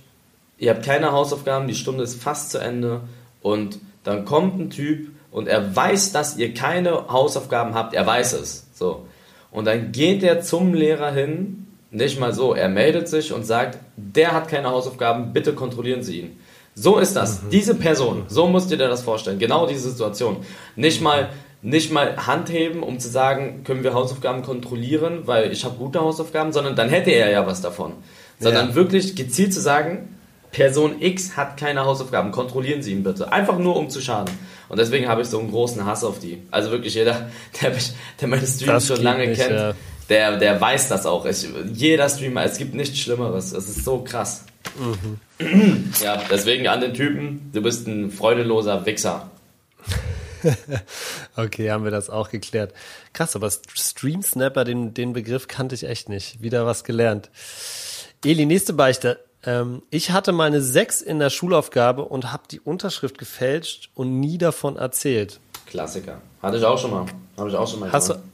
ihr habt keine Hausaufgaben, die Stunde ist fast zu Ende und dann kommt ein Typ und er weiß, dass ihr keine Hausaufgaben habt, er weiß es. So. Und dann geht er zum Lehrer hin, nicht mal so, er meldet sich und sagt, der hat keine Hausaufgaben, bitte kontrollieren Sie ihn. So ist das. Mhm. Diese Person, so musst du dir das vorstellen. Genau diese Situation. Nicht mal, nicht mal Handheben, um zu sagen, können wir Hausaufgaben kontrollieren, weil ich habe gute Hausaufgaben, sondern dann hätte er ja was davon. Sondern ja. wirklich gezielt zu sagen, Person X hat keine Hausaufgaben, kontrollieren Sie ihn bitte. Einfach nur, um zu schaden. Und deswegen habe ich so einen großen Hass auf die. Also wirklich jeder, der, der meine Streams schon lange nicht, kennt, ja. der, der weiß das auch. Ich, jeder Streamer, es gibt nichts Schlimmeres. Es ist so krass. Mhm. Ja, deswegen an den Typen, du bist ein freudeloser Wichser. okay, haben wir das auch geklärt. Krass, aber Stream Snapper, den, den Begriff kannte ich echt nicht. Wieder was gelernt. Eli, nächste Beichte. Ähm, ich hatte meine sechs in der Schulaufgabe und habe die Unterschrift gefälscht und nie davon erzählt. Klassiker. Hatte ich auch schon mal. Habe ich auch schon mal Hast gemacht.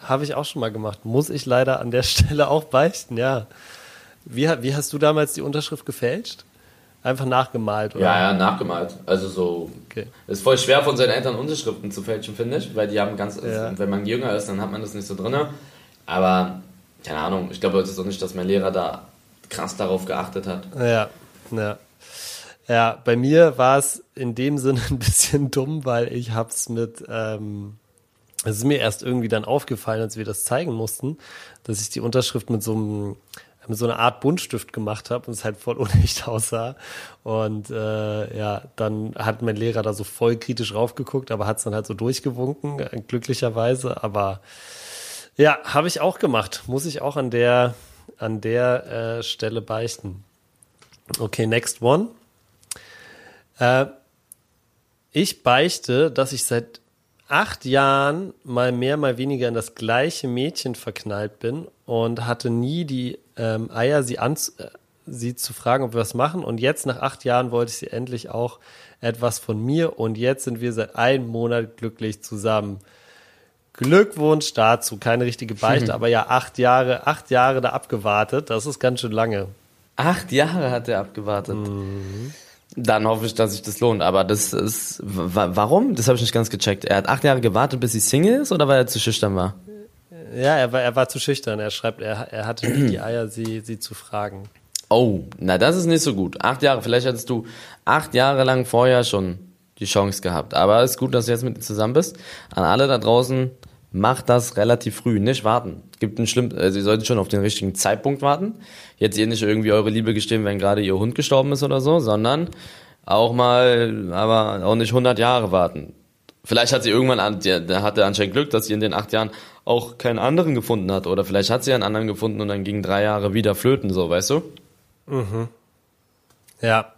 Habe ich auch schon mal gemacht. Muss ich leider an der Stelle auch beichten, ja. Wie, wie hast du damals die Unterschrift gefälscht? Einfach nachgemalt, oder? Ja, ja, nachgemalt. Also so. Okay. Ist voll schwer von seinen Eltern Unterschriften zu fälschen, finde ich, weil die haben ganz. Ja. Wenn man jünger ist, dann hat man das nicht so drin. Aber, keine Ahnung, ich glaube jetzt auch nicht, dass mein Lehrer da krass darauf geachtet hat. Ja, ja. Ja, bei mir war es in dem Sinne ein bisschen dumm, weil ich hab's mit, ähm, es ist mir erst irgendwie dann aufgefallen, als wir das zeigen mussten, dass ich die Unterschrift mit so einem mit so einer Art Buntstift gemacht habe und es halt voll unecht aussah. Und äh, ja, dann hat mein Lehrer da so voll kritisch raufgeguckt, aber hat es dann halt so durchgewunken, äh, glücklicherweise. Aber ja, habe ich auch gemacht. Muss ich auch an der, an der äh, Stelle beichten. Okay, next one. Äh, ich beichte, dass ich seit acht Jahren mal mehr, mal weniger in das gleiche Mädchen verknallt bin und hatte nie die ähm, Eier, sie, an, äh, sie zu fragen, ob wir was machen. Und jetzt, nach acht Jahren, wollte ich sie endlich auch etwas von mir. Und jetzt sind wir seit einem Monat glücklich zusammen. Glückwunsch dazu. Keine richtige Beichte, aber ja, acht Jahre, acht Jahre da abgewartet. Das ist ganz schön lange. Acht Jahre hat er abgewartet. Mhm. Dann hoffe ich, dass sich das lohnt. Aber das ist, warum? Das habe ich nicht ganz gecheckt. Er hat acht Jahre gewartet, bis sie Single ist oder weil er zu schüchtern war? Ja, er war, er war zu schüchtern. Er schreibt, er, er hatte nie die Eier, sie, sie zu fragen. Oh, na, das ist nicht so gut. Acht Jahre, vielleicht hättest du acht Jahre lang vorher schon die Chance gehabt. Aber es ist gut, dass du jetzt mit zusammen bist. An alle da draußen, macht das relativ früh, nicht warten. Gibt einen schlimm, also ihr solltet schon auf den richtigen Zeitpunkt warten. Jetzt ihr nicht irgendwie eure Liebe gestehen, wenn gerade ihr Hund gestorben ist oder so, sondern auch mal, aber auch nicht 100 Jahre warten. Vielleicht hat sie irgendwann, an, da hatte anscheinend Glück, dass sie in den acht Jahren auch keinen anderen gefunden hat. Oder vielleicht hat sie einen anderen gefunden und dann gingen drei Jahre wieder flöten, so, weißt du? Mhm. Ja.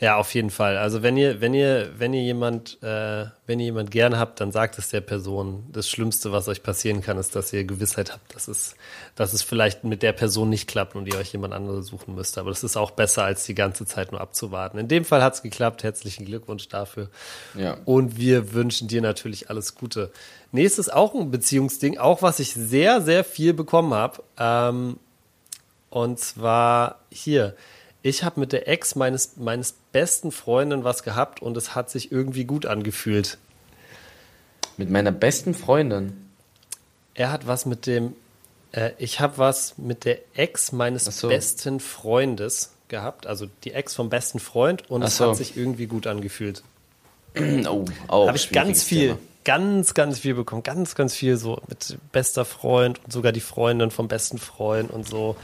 Ja, auf jeden Fall. Also wenn ihr, wenn ihr, wenn ihr jemand, äh, wenn ihr jemand gern habt, dann sagt es der Person. Das Schlimmste, was euch passieren kann, ist, dass ihr Gewissheit habt, dass es, dass es vielleicht mit der Person nicht klappt und ihr euch jemand anderes suchen müsst. Aber das ist auch besser, als die ganze Zeit nur abzuwarten. In dem Fall hat es geklappt. Herzlichen Glückwunsch dafür. Ja. Und wir wünschen dir natürlich alles Gute. Nächstes auch ein Beziehungsding, auch was ich sehr, sehr viel bekommen habe. Ähm, und zwar hier ich habe mit der Ex meines, meines besten Freundin was gehabt und es hat sich irgendwie gut angefühlt. Mit meiner besten Freundin? Er hat was mit dem, äh, ich habe was mit der Ex meines so. besten Freundes gehabt, also die Ex vom besten Freund und Ach es so. hat sich irgendwie gut angefühlt. oh, oh habe ich ganz viel, Thema. ganz, ganz viel bekommen, ganz, ganz viel so mit bester Freund und sogar die Freundin vom besten Freund und so.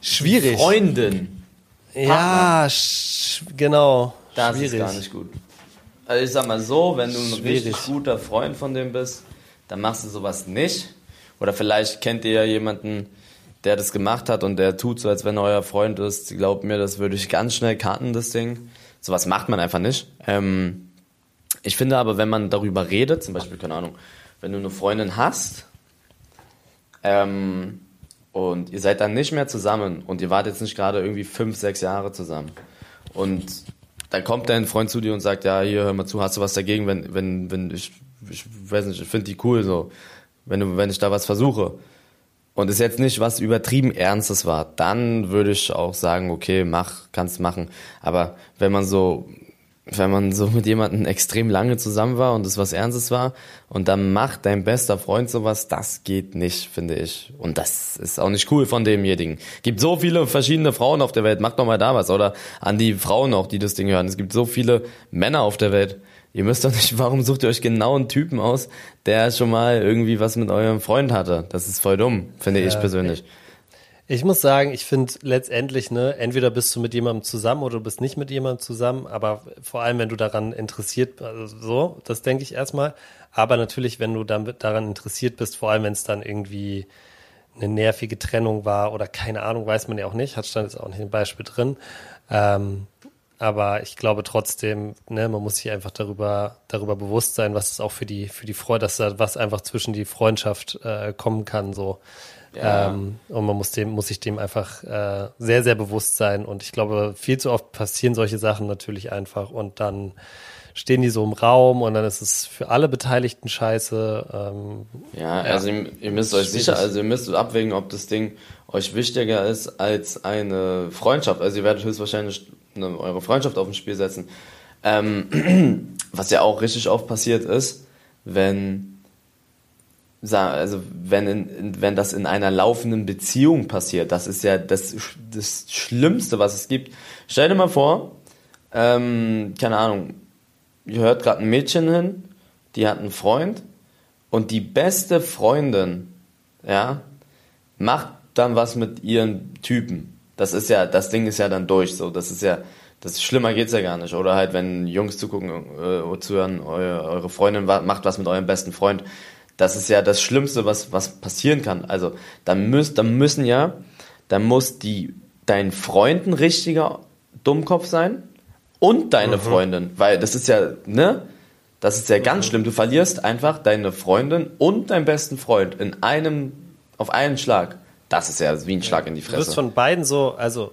Schwierig. Freundin. Ja, genau. Das Schwierig. ist gar nicht gut. Also ich sag mal so, wenn du ein Schwierig. richtig guter Freund von dem bist, dann machst du sowas nicht. Oder vielleicht kennt ihr ja jemanden, der das gemacht hat und der tut so, als wenn er euer Freund ist. Glaubt mir, das würde ich ganz schnell karten, das Ding. Sowas macht man einfach nicht. Ähm, ich finde aber, wenn man darüber redet, zum Beispiel, keine Ahnung, wenn du eine Freundin hast, ähm, und ihr seid dann nicht mehr zusammen und ihr wart jetzt nicht gerade irgendwie fünf, sechs Jahre zusammen und dann kommt dein Freund zu dir und sagt, ja, hier, hör mal zu, hast du was dagegen, wenn, wenn, wenn ich, ich weiß nicht, ich finde die cool so, wenn du, wenn ich da was versuche und es jetzt nicht was übertrieben Ernstes war, dann würde ich auch sagen, okay, mach, kannst machen. Aber wenn man so wenn man so mit jemandem extrem lange zusammen war und es was Ernstes war und dann macht dein bester Freund sowas, das geht nicht, finde ich. Und das ist auch nicht cool von demjenigen. Gibt so viele verschiedene Frauen auf der Welt, macht doch mal da was. Oder an die Frauen auch, die das Ding hören. Es gibt so viele Männer auf der Welt. Ihr müsst doch nicht, warum sucht ihr euch genau einen Typen aus, der schon mal irgendwie was mit eurem Freund hatte? Das ist voll dumm, finde ja, ich persönlich. Okay. Ich muss sagen, ich finde letztendlich, ne, entweder bist du mit jemandem zusammen oder du bist nicht mit jemandem zusammen, aber vor allem, wenn du daran interessiert, also so, das denke ich erstmal. Aber natürlich, wenn du damit daran interessiert bist, vor allem wenn es dann irgendwie eine nervige Trennung war oder keine Ahnung, weiß man ja auch nicht, hat stand jetzt auch nicht ein Beispiel drin. Ähm, aber ich glaube trotzdem, ne, man muss sich einfach darüber, darüber bewusst sein, was es auch für die, für die Freude, dass da was einfach zwischen die Freundschaft äh, kommen kann, so. Ja. Ähm, und man muss dem, muss sich dem einfach äh, sehr, sehr bewusst sein. Und ich glaube, viel zu oft passieren solche Sachen natürlich einfach und dann stehen die so im Raum und dann ist es für alle Beteiligten scheiße. Ähm, ja, also ihr, ihr müsst euch sicher, also ihr müsst abwägen, ob das Ding euch wichtiger ist als eine Freundschaft. Also ihr werdet höchstwahrscheinlich eine, eure Freundschaft auf dem Spiel setzen. Ähm, was ja auch richtig oft passiert ist, wenn also wenn, in, wenn das in einer laufenden Beziehung passiert, das ist ja das, das Schlimmste, was es gibt. Stell dir mal vor, ähm, keine Ahnung, ihr hört gerade ein Mädchen hin, die hat einen Freund und die beste Freundin, ja, macht dann was mit ihren Typen. Das ist ja, das Ding ist ja dann durch, so, das ist ja, das ist schlimmer geht's ja gar nicht. Oder halt, wenn Jungs zugucken, äh, zuhören, eure, eure Freundin macht was mit eurem besten Freund. Das ist ja das Schlimmste, was, was passieren kann. Also, dann müsst, dann müssen ja, dann muss die, dein Freund ein richtiger Dummkopf sein und deine mhm. Freundin, weil das ist ja, ne? Das ist ja ganz mhm. schlimm. Du verlierst einfach deine Freundin und deinen besten Freund in einem, auf einen Schlag. Das ist ja wie ein Schlag in die Fresse. Du wirst von beiden so, also,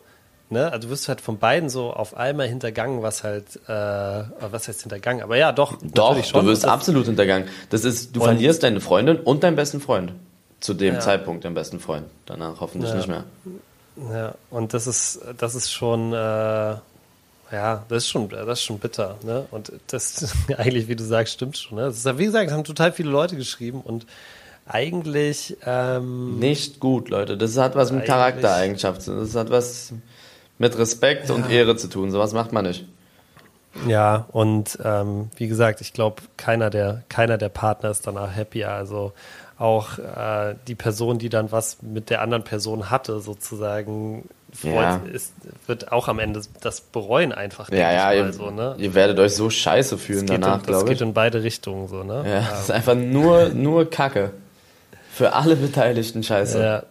ne, also du wirst halt von beiden so auf einmal hintergangen, was halt, äh, was heißt hintergangen? Aber ja, doch. Doch, schon. du wirst absolut hintergangen. Das ist, du verlierst deine Freundin und deinen besten Freund. Zu dem ja. Zeitpunkt deinen besten Freund. Danach hoffentlich ja. nicht mehr. Ja, und das ist, das ist schon, äh, ja, das ist schon, das ist schon bitter, ne? Und das eigentlich, wie du sagst, stimmt schon. Ne? Das ist, wie gesagt, haben total viele Leute geschrieben und eigentlich ähm, nicht gut, Leute. Das hat was mit Charaktereigenschaften. Das hat was mit Respekt ja. und Ehre zu tun. Sowas macht man nicht. Ja, und ähm, wie gesagt, ich glaube, keiner der, keiner der Partner ist danach happy. Also auch äh, die Person, die dann was mit der anderen Person hatte, sozusagen, freut, ja. ist, wird auch am Ende das bereuen einfach. Ja, ja, ihr, so, ne? ihr, werdet euch so scheiße fühlen danach, glaube ich. Das geht in beide Richtungen so, ne? Ja, das ist einfach nur, nur Kacke. Für alle Beteiligten scheiße. Ja.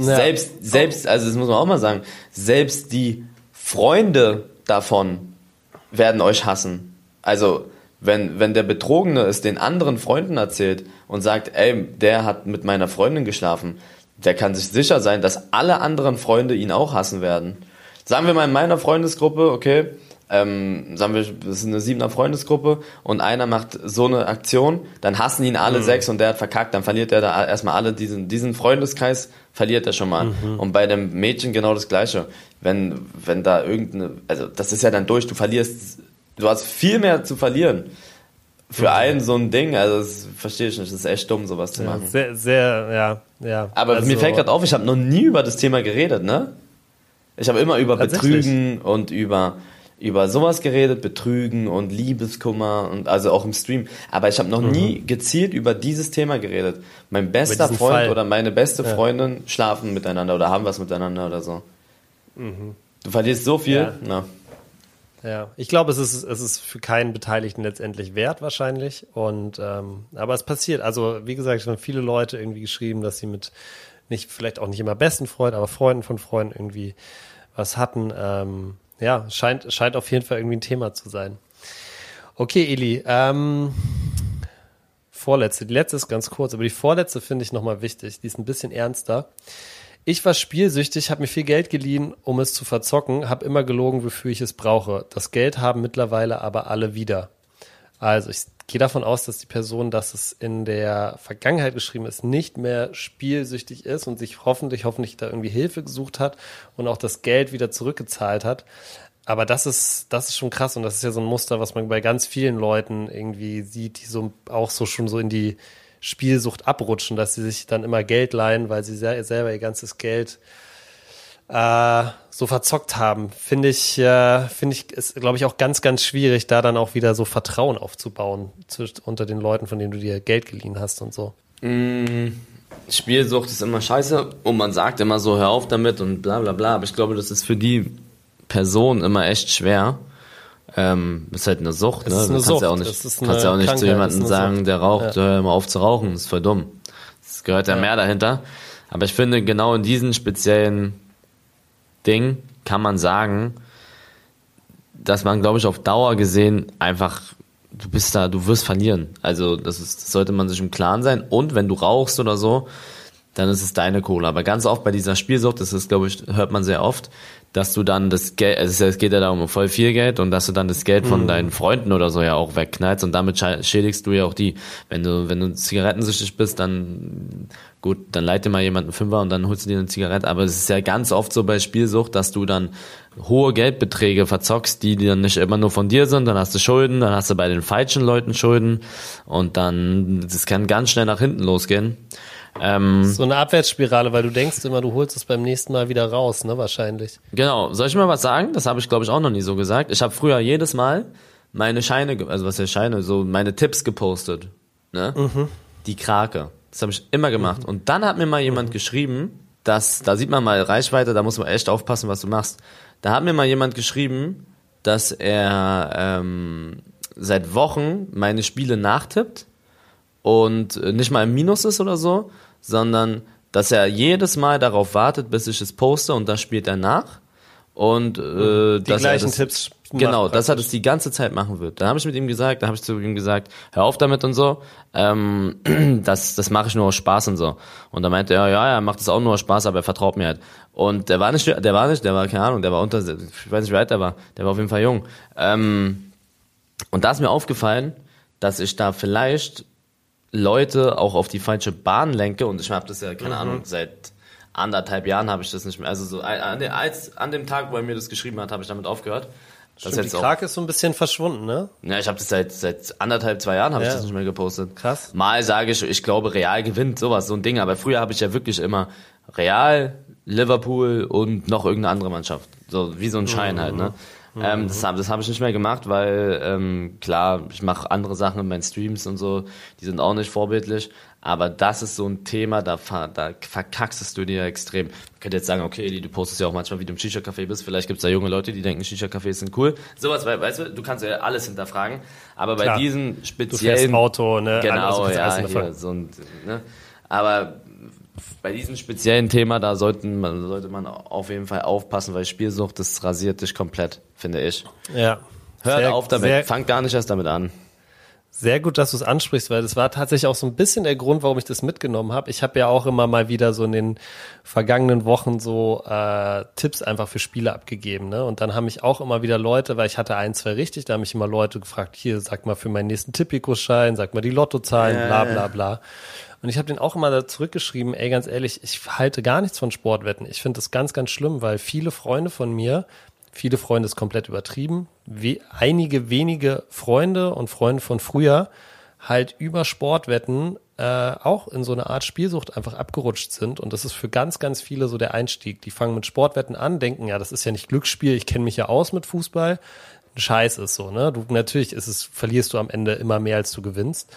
Selbst, selbst, also das muss man auch mal sagen, selbst die Freunde davon werden euch hassen. Also, wenn, wenn der Betrogene es den anderen Freunden erzählt und sagt, ey, der hat mit meiner Freundin geschlafen, der kann sich sicher sein, dass alle anderen Freunde ihn auch hassen werden. Sagen wir mal in meiner Freundesgruppe, okay, ähm, sagen wir, das ist eine siebener Freundesgruppe und einer macht so eine Aktion, dann hassen ihn alle mhm. sechs und der hat verkackt, dann verliert er da erstmal alle diesen, diesen Freundeskreis, verliert er schon mal. Mhm. Und bei dem Mädchen genau das Gleiche. Wenn, wenn da irgendeine, also das ist ja dann durch, du verlierst, du hast viel mehr zu verlieren für mhm. einen so ein Ding, also das verstehe ich nicht, das ist echt dumm, sowas zu machen. sehr, sehr, ja, ja. Aber also, mir fällt gerade auf, ich habe noch nie über das Thema geredet, ne? Ich habe immer über Betrügen und über über sowas geredet, Betrügen und Liebeskummer und also auch im Stream. Aber ich habe noch mhm. nie gezielt über dieses Thema geredet. Mein bester Freund Fall. oder meine beste ja. Freundin schlafen miteinander oder haben was miteinander oder so. Mhm. Du verlierst so viel. Ja. Na. Ja, ich glaube, es ist, es ist für keinen Beteiligten letztendlich wert wahrscheinlich. Und ähm, aber es passiert. Also wie gesagt, schon viele Leute irgendwie geschrieben, dass sie mit nicht vielleicht auch nicht immer besten Freunden, aber Freunden von Freunden irgendwie was hatten. Ähm, ja, scheint scheint auf jeden Fall irgendwie ein Thema zu sein. Okay, Eli. Ähm, vorletzte, die letzte ist ganz kurz, aber die vorletzte finde ich nochmal wichtig. Die ist ein bisschen ernster. Ich war spielsüchtig, habe mir viel Geld geliehen, um es zu verzocken, habe immer gelogen, wofür ich es brauche. Das Geld haben mittlerweile aber alle wieder. Also ich gehe davon aus, dass die Person, dass es in der Vergangenheit geschrieben ist, nicht mehr spielsüchtig ist und sich hoffentlich, hoffentlich da irgendwie Hilfe gesucht hat und auch das Geld wieder zurückgezahlt hat. Aber das ist, das ist schon krass und das ist ja so ein Muster, was man bei ganz vielen Leuten irgendwie sieht, die so auch so schon so in die Spielsucht abrutschen, dass sie sich dann immer Geld leihen, weil sie selber ihr ganzes Geld äh, so verzockt haben. Finde ich, äh, finde ich, ist, glaube ich, auch ganz, ganz schwierig, da dann auch wieder so Vertrauen aufzubauen zwischen, unter den Leuten, von denen du dir Geld geliehen hast und so. Mm, Spielsucht ist immer scheiße und man sagt immer so, hör auf damit und bla bla bla, aber ich glaube, das ist für die Person immer echt schwer ähm, ist halt eine Sucht, ne? Du kannst ja auch nicht, kannst ja auch nicht zu jemandem sagen, der raucht, ja. hör mal auf zu rauchen, das ist voll dumm. Es gehört ja, ja mehr dahinter. Aber ich finde, genau in diesem speziellen Ding kann man sagen, dass man, glaube ich, auf Dauer gesehen einfach, du bist da, du wirst verlieren. Also das, ist, das sollte man sich im Klaren sein. Und wenn du rauchst oder so, dann ist es deine Kohle. Aber ganz oft bei dieser Spielsucht, das ist, glaube ich, hört man sehr oft, dass du dann das Geld, also es geht ja da um voll viel Geld und dass du dann das Geld von mhm. deinen Freunden oder so ja auch wegknallst und damit schädigst du ja auch die. Wenn du, wenn du zigarettensüchtig bist, dann gut, dann leite dir mal jemanden Fünfer und dann holst du dir eine Zigarette. Aber es ist ja ganz oft so bei Spielsucht, dass du dann hohe Geldbeträge verzockst, die dann nicht immer nur von dir sind, dann hast du Schulden, dann hast du bei den falschen Leuten Schulden und dann, das kann ganz schnell nach hinten losgehen. Ähm, so eine Abwärtsspirale, weil du denkst immer, du holst es beim nächsten Mal wieder raus, ne, wahrscheinlich. Genau. Soll ich mal was sagen? Das habe ich, glaube ich, auch noch nie so gesagt. Ich habe früher jedes Mal meine Scheine, also was heißt Scheine, so meine Tipps gepostet. Ne? Mhm. Die Krake. Das habe ich immer gemacht. Mhm. Und dann hat mir mal jemand mhm. geschrieben, dass, da sieht man mal Reichweite, da muss man echt aufpassen, was du machst. Da hat mir mal jemand geschrieben, dass er ähm, seit Wochen meine Spiele nachtippt und nicht mal im Minus ist oder so, sondern dass er jedes Mal darauf wartet, bis ich es poste und das spielt er nach. Und äh, die dass gleichen das, Tipps. Genau, dass er das die ganze Zeit machen wird. Da habe ich mit ihm gesagt, da habe ich zu ihm gesagt, hör auf damit und so. Ähm, das das mache ich nur aus Spaß und so. Und da meinte er, ja, ja, er macht das auch nur aus Spaß, aber er vertraut mir halt. Und der war nicht, der war nicht, der war keine Ahnung, der war unter, ich weiß nicht wie alt der war, der war auf jeden Fall jung. Ähm, und da ist mir aufgefallen, dass ich da vielleicht Leute auch auf die falsche Bahn lenke und ich habe das ja, keine mhm. Ahnung, seit anderthalb Jahren habe ich das nicht mehr. Also so an, dem, als, an dem Tag, wo er mir das geschrieben hat, habe ich damit aufgehört. Das Stimmt, die Krake ist so ein bisschen verschwunden, ne? Ja, ich habe das seit seit anderthalb, zwei Jahren habe ja. ich das nicht mehr gepostet. Krass. Mal sage ich, ich glaube, Real gewinnt, sowas, so ein Ding. Aber früher habe ich ja wirklich immer Real, Liverpool und noch irgendeine andere Mannschaft. So wie so ein Schein mhm. halt, ne? Mhm. Ähm, das habe das hab ich nicht mehr gemacht, weil ähm, klar, ich mache andere Sachen in meinen Streams und so, die sind auch nicht vorbildlich. Aber das ist so ein Thema, da, da verkackst du dir extrem. Man könnte jetzt sagen, okay, du postest ja auch manchmal, wie du im Shisha-Café bist. Vielleicht gibt es da junge Leute, die denken, Shisha-Cafés sind cool. Sowas, weißt du, du kannst ja alles hinterfragen. Aber bei Klar. diesen speziellen... Du Auto, ne? Genau, ja, hier, so ein, ne? Aber bei diesem speziellen Thema, da sollten sollte man auf jeden Fall aufpassen, weil Spielsucht, das rasiert dich komplett, finde ich. Ja. Hört sehr, auf damit, fang gar nicht erst damit an. Sehr gut, dass du es ansprichst, weil das war tatsächlich auch so ein bisschen der Grund, warum ich das mitgenommen habe. Ich habe ja auch immer mal wieder so in den vergangenen Wochen so äh, Tipps einfach für Spiele abgegeben. Ne? Und dann haben mich auch immer wieder Leute, weil ich hatte ein, zwei richtig, da haben mich immer Leute gefragt, hier, sag mal für meinen nächsten Tipikus-Schein, sag mal die Lottozahlen, bla bla bla. Und ich habe den auch immer da zurückgeschrieben, ey, ganz ehrlich, ich halte gar nichts von Sportwetten. Ich finde das ganz, ganz schlimm, weil viele Freunde von mir, viele Freunde ist komplett übertrieben, wie einige wenige Freunde und Freunde von früher halt über Sportwetten äh, auch in so eine Art Spielsucht einfach abgerutscht sind. Und das ist für ganz, ganz viele so der Einstieg. Die fangen mit Sportwetten an, denken, ja, das ist ja nicht Glücksspiel, ich kenne mich ja aus mit Fußball. Scheiß ist so, ne? Du natürlich ist es, verlierst du am Ende immer mehr, als du gewinnst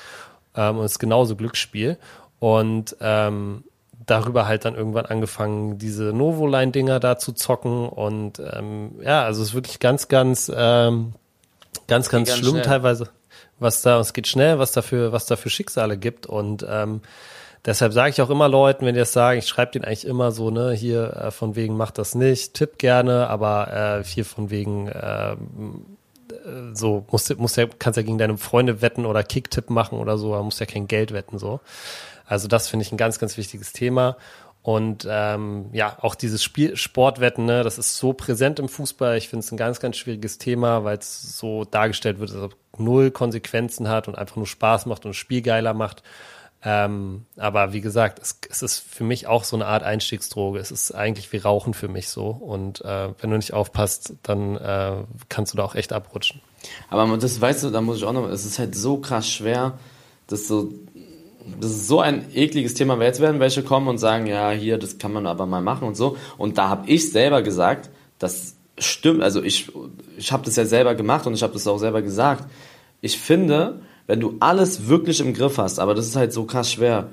ähm, und ist genauso Glücksspiel. Und ähm, darüber halt dann irgendwann angefangen, diese Novoline-Dinger da zu zocken. Und ähm, ja, also es ist wirklich ganz, ganz, ähm, ganz, ganz, ganz schlimm schnell. teilweise, was da, es geht schnell, was dafür, was da für Schicksale gibt. Und ähm, deshalb sage ich auch immer Leuten, wenn die das sagen, ich schreibe denen eigentlich immer so, ne, hier äh, von wegen macht das nicht, tipp gerne, aber äh, hier von wegen äh, so, musst, musst ja, kannst ja gegen deine Freunde wetten oder Kicktipp machen oder so, aber musst ja kein Geld wetten, so. Also das finde ich ein ganz, ganz wichtiges Thema. Und ähm, ja, auch dieses Spiel, Sportwetten, ne, das ist so präsent im Fußball. Ich finde es ein ganz, ganz schwieriges Thema, weil es so dargestellt wird, dass es null Konsequenzen hat und einfach nur Spaß macht und Spiel geiler macht. Ähm, aber wie gesagt, es, es, ist für mich auch so eine Art Einstiegsdroge. Es ist eigentlich wie Rauchen für mich so. Und äh, wenn du nicht aufpasst, dann äh, kannst du da auch echt abrutschen. Aber das weißt du, da muss ich auch noch, es ist halt so krass schwer, dass so, das ist so ein ekliges Thema, weil jetzt werden welche kommen und sagen, ja, hier, das kann man aber mal machen und so. Und da habe ich selber gesagt, das stimmt, also ich, ich habe das ja selber gemacht und ich habe das auch selber gesagt. Ich finde, wenn du alles wirklich im Griff hast, aber das ist halt so krass schwer,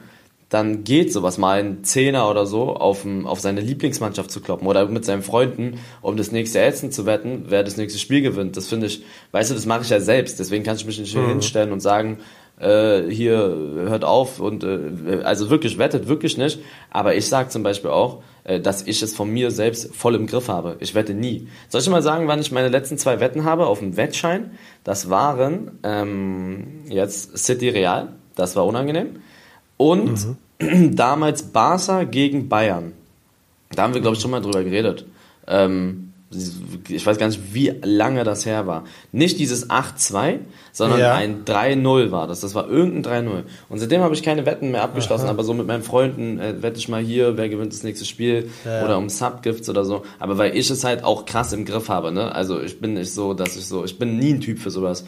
dann geht sowas mal ein Zehner oder so auf, auf seine Lieblingsmannschaft zu kloppen oder mit seinen Freunden, um das nächste Essen zu wetten, wer das nächste Spiel gewinnt. Das finde ich, weißt du, das mache ich ja selbst. Deswegen kann ich mich nicht mhm. hinstellen und sagen, äh, hier hört auf und äh, also wirklich wettet wirklich nicht. Aber ich sage zum Beispiel auch, äh, dass ich es von mir selbst voll im Griff habe. Ich wette nie. Soll ich mal sagen, wann ich meine letzten zwei Wetten habe auf dem Wettschein? Das waren ähm, jetzt City Real, das war unangenehm. Und mhm. damals Barca gegen Bayern. Da haben wir, glaube ich, schon mal drüber geredet. Ähm, ich weiß gar nicht, wie lange das her war. Nicht dieses 8-2, sondern ja. ein 3-0 war das. Das war irgendein 3-0. Und seitdem habe ich keine Wetten mehr abgeschlossen, Aha. aber so mit meinen Freunden äh, wette ich mal hier, wer gewinnt das nächste Spiel ja. oder um Subgifts oder so. Aber weil ich es halt auch krass im Griff habe, ne? Also ich bin nicht so, dass ich so, ich bin nie ein Typ für sowas.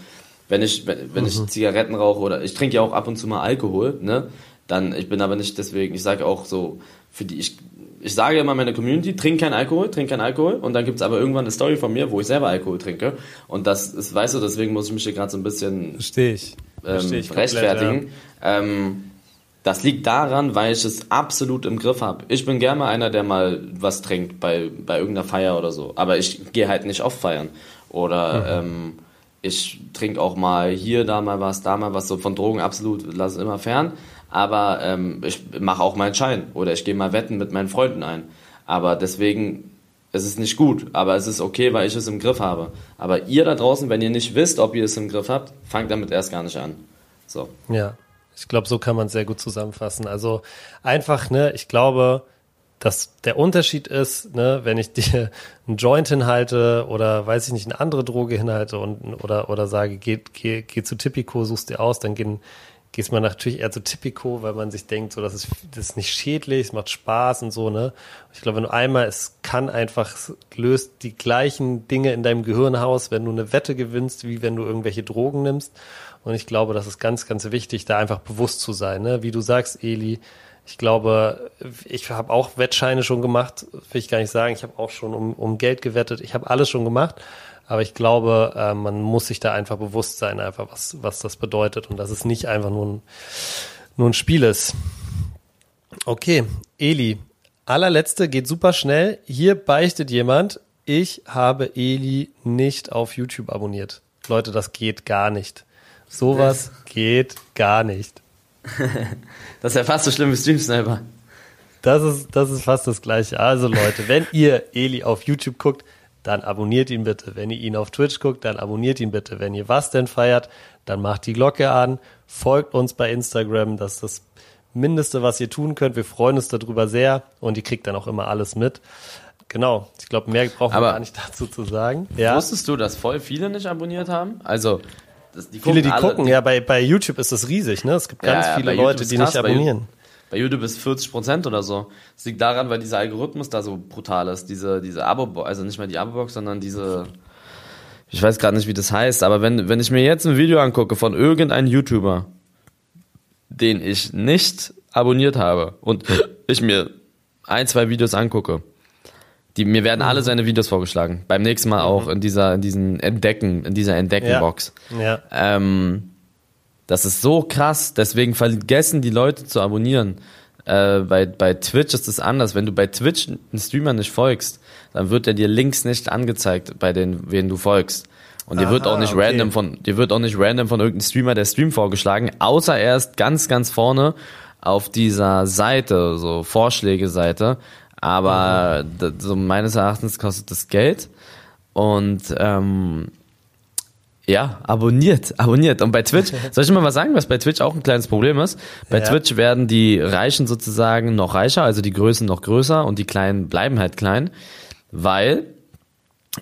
Wenn ich, wenn, wenn mhm. ich Zigaretten rauche oder ich trinke ja auch ab und zu mal Alkohol, ne? Dann, ich bin aber nicht deswegen, ich sage auch so, für die, ich ich sage immer meiner Community, trink kein Alkohol, trink kein Alkohol. Und dann gibt's aber irgendwann eine Story von mir, wo ich selber Alkohol trinke. Und das ist, weißt du, deswegen muss ich mich hier gerade so ein bisschen Versteh ich. Versteh ich ähm, rechtfertigen. ja. ähm, das liegt daran, weil ich es absolut im Griff habe. Ich bin gerne mal einer, der mal was trinkt bei, bei irgendeiner Feier oder so. Aber ich gehe halt nicht oft feiern. Oder mhm. ähm, ich trinke auch mal hier, da mal was, da mal was. So von Drogen absolut, lass es immer fern aber ähm, ich mache auch meinen Schein oder ich gehe mal wetten mit meinen Freunden ein. Aber deswegen es ist nicht gut, aber es ist okay, weil ich es im Griff habe. Aber ihr da draußen, wenn ihr nicht wisst, ob ihr es im Griff habt, fangt damit erst gar nicht an. So. Ja, ich glaube, so kann man es sehr gut zusammenfassen. Also einfach, ne, ich glaube, dass der Unterschied ist, ne, wenn ich dir einen Joint hinhalte oder weiß ich nicht, eine andere Droge hinhalte und oder oder sage, geh, geh, geh zu Tipico, suchst dir aus, dann gehen gehst man natürlich eher zu Typico, weil man sich denkt, so, das ist, das ist nicht schädlich, es macht Spaß und so, ne? Ich glaube, wenn du einmal, es kann einfach, löst die gleichen Dinge in deinem Gehirn aus, wenn du eine Wette gewinnst, wie wenn du irgendwelche Drogen nimmst. Und ich glaube, das ist ganz, ganz wichtig, da einfach bewusst zu sein, ne? Wie du sagst, Eli, ich glaube, ich habe auch Wettscheine schon gemacht, will ich gar nicht sagen. Ich habe auch schon um, um Geld gewettet. Ich habe alles schon gemacht. Aber ich glaube, äh, man muss sich da einfach bewusst sein, einfach was, was das bedeutet und dass es nicht einfach nur ein, nur ein Spiel ist. Okay, Eli, allerletzte geht super schnell. Hier beichtet jemand, ich habe Eli nicht auf YouTube abonniert. Leute, das geht gar nicht. Sowas das. geht gar nicht. das ist ja fast so schlimm wie Stream Sniper. Das ist, das ist fast das Gleiche. Also Leute, wenn ihr Eli auf YouTube guckt, dann abonniert ihn bitte. Wenn ihr ihn auf Twitch guckt, dann abonniert ihn bitte. Wenn ihr was denn feiert, dann macht die Glocke an, folgt uns bei Instagram. Das ist das Mindeste, was ihr tun könnt. Wir freuen uns darüber sehr und ihr kriegt dann auch immer alles mit. Genau, ich glaube, mehr brauchen wir gar nicht dazu zu sagen. Ja? Wusstest du, dass voll viele nicht abonniert haben? Also, das, die viele, die alle, gucken, die ja, bei, bei YouTube ist das riesig, ne? Es gibt ganz ja, viele Leute, die nicht abonnieren. Bei YouTube ist 40 Prozent oder so. Das liegt daran, weil dieser Algorithmus da so brutal ist. Diese, diese Abo, also nicht mehr die Abo-Box, sondern diese, ich weiß gerade nicht, wie das heißt, aber wenn, wenn ich mir jetzt ein Video angucke von irgendeinem YouTuber, den ich nicht abonniert habe und ich mir ein, zwei Videos angucke, die, mir werden alle mhm. seine Videos vorgeschlagen. Beim nächsten Mal auch mhm. in dieser, in diesen Entdecken, in dieser Entdeckenbox. Ja. ja. Ähm, das ist so krass, deswegen vergessen die Leute zu abonnieren. Äh, bei, bei Twitch ist es anders. Wenn du bei Twitch einen Streamer nicht folgst, dann wird er dir links nicht angezeigt, bei den, wen du folgst. Und dir wird auch nicht okay. random von, dir wird auch nicht random von irgendeinem Streamer der Stream vorgeschlagen, außer er ist ganz, ganz vorne auf dieser Seite, so Vorschläge-Seite. Aber mhm. so meines Erachtens kostet das Geld. Und ähm, ja, abonniert, abonniert. Und bei Twitch, soll ich mal was sagen, was bei Twitch auch ein kleines Problem ist? Bei ja. Twitch werden die Reichen sozusagen noch reicher, also die Größen noch größer und die Kleinen bleiben halt klein, weil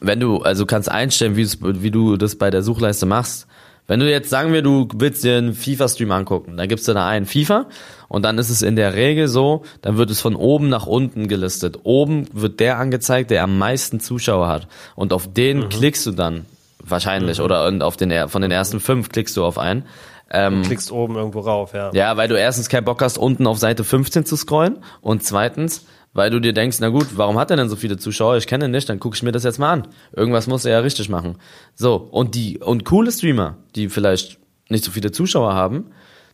wenn du, also kannst einstellen, wie, wie du das bei der Suchleiste machst. Wenn du jetzt sagen wir, du willst dir einen FIFA-Stream angucken, dann gibst du da einen FIFA und dann ist es in der Regel so, dann wird es von oben nach unten gelistet. Oben wird der angezeigt, der am meisten Zuschauer hat und auf den mhm. klickst du dann Wahrscheinlich. Mhm. Oder auf den, von den ersten fünf klickst du auf einen. Ähm, du klickst oben irgendwo rauf, ja. Ja, weil du erstens keinen Bock hast, unten auf Seite 15 zu scrollen. Und zweitens, weil du dir denkst, na gut, warum hat er denn so viele Zuschauer? Ich kenne ihn nicht, dann gucke ich mir das jetzt mal an. Irgendwas muss er ja richtig machen. So, und die, und coole Streamer, die vielleicht nicht so viele Zuschauer haben,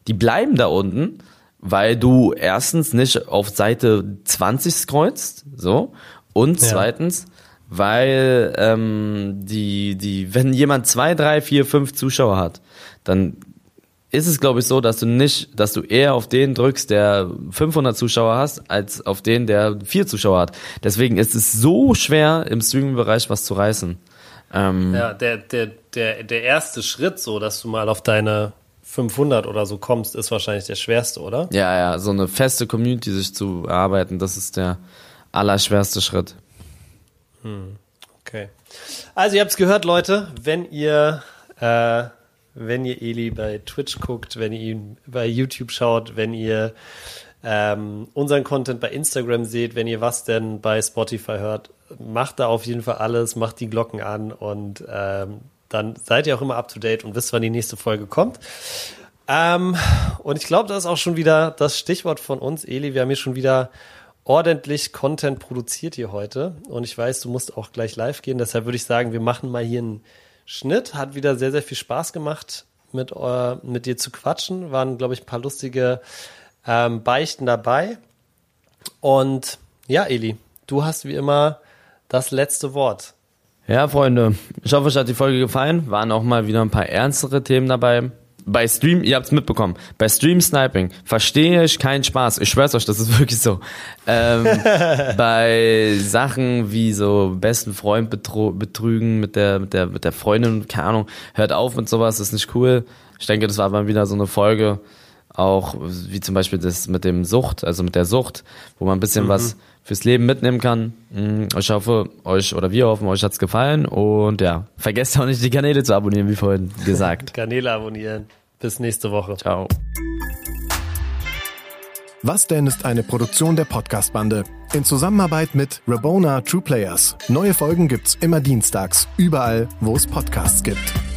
die bleiben da unten, weil du erstens nicht auf Seite 20 scrollst, so, und ja. zweitens, weil ähm, die, die, wenn jemand zwei, drei, vier, fünf Zuschauer hat, dann ist es, glaube ich, so, dass du nicht, dass du eher auf den drückst, der 500 Zuschauer hast, als auf den, der vier Zuschauer hat. Deswegen ist es so schwer, im Streaming-Bereich was zu reißen. Ähm, ja, der, der, der, der erste Schritt, so, dass du mal auf deine 500 oder so kommst, ist wahrscheinlich der schwerste, oder? Ja, ja, so eine feste Community sich zu erarbeiten, das ist der allerschwerste Schritt. Hm, okay. Also ihr habt es gehört, Leute, wenn ihr äh, wenn ihr Eli bei Twitch guckt, wenn ihr ihn bei YouTube schaut, wenn ihr ähm, unseren Content bei Instagram seht, wenn ihr was denn bei Spotify hört, macht da auf jeden Fall alles, macht die Glocken an und ähm, dann seid ihr auch immer up to date und wisst, wann die nächste Folge kommt. Ähm, und ich glaube, das ist auch schon wieder das Stichwort von uns, Eli. Wir haben hier schon wieder ordentlich Content produziert hier heute. Und ich weiß, du musst auch gleich live gehen. Deshalb würde ich sagen, wir machen mal hier einen Schnitt. Hat wieder sehr, sehr viel Spaß gemacht, mit, äh, mit dir zu quatschen. Waren, glaube ich, ein paar lustige ähm, Beichten dabei. Und ja, Eli, du hast wie immer das letzte Wort. Ja, Freunde, ich hoffe, euch hat die Folge gefallen. Waren auch mal wieder ein paar ernstere Themen dabei bei Stream, ihr habt's mitbekommen, bei Stream Sniping verstehe ich keinen Spaß. Ich schwör's euch, das ist wirklich so. Ähm, bei Sachen wie so besten Freund betrügen mit der, mit der, mit der Freundin, keine Ahnung, hört auf mit sowas, ist nicht cool. Ich denke, das war mal wieder so eine Folge, auch wie zum Beispiel das mit dem Sucht, also mit der Sucht, wo man ein bisschen mhm. was fürs Leben mitnehmen kann. Mm, ich hoffe, euch oder wir hoffen, euch hat's gefallen und ja, vergesst auch nicht die Kanäle zu abonnieren, wie vorhin gesagt. Kanäle abonnieren. Bis nächste Woche. Ciao. Was denn ist eine Produktion der Podcast-Bande in Zusammenarbeit mit Rabona True Players. Neue Folgen gibt's immer dienstags, überall, wo es Podcasts gibt.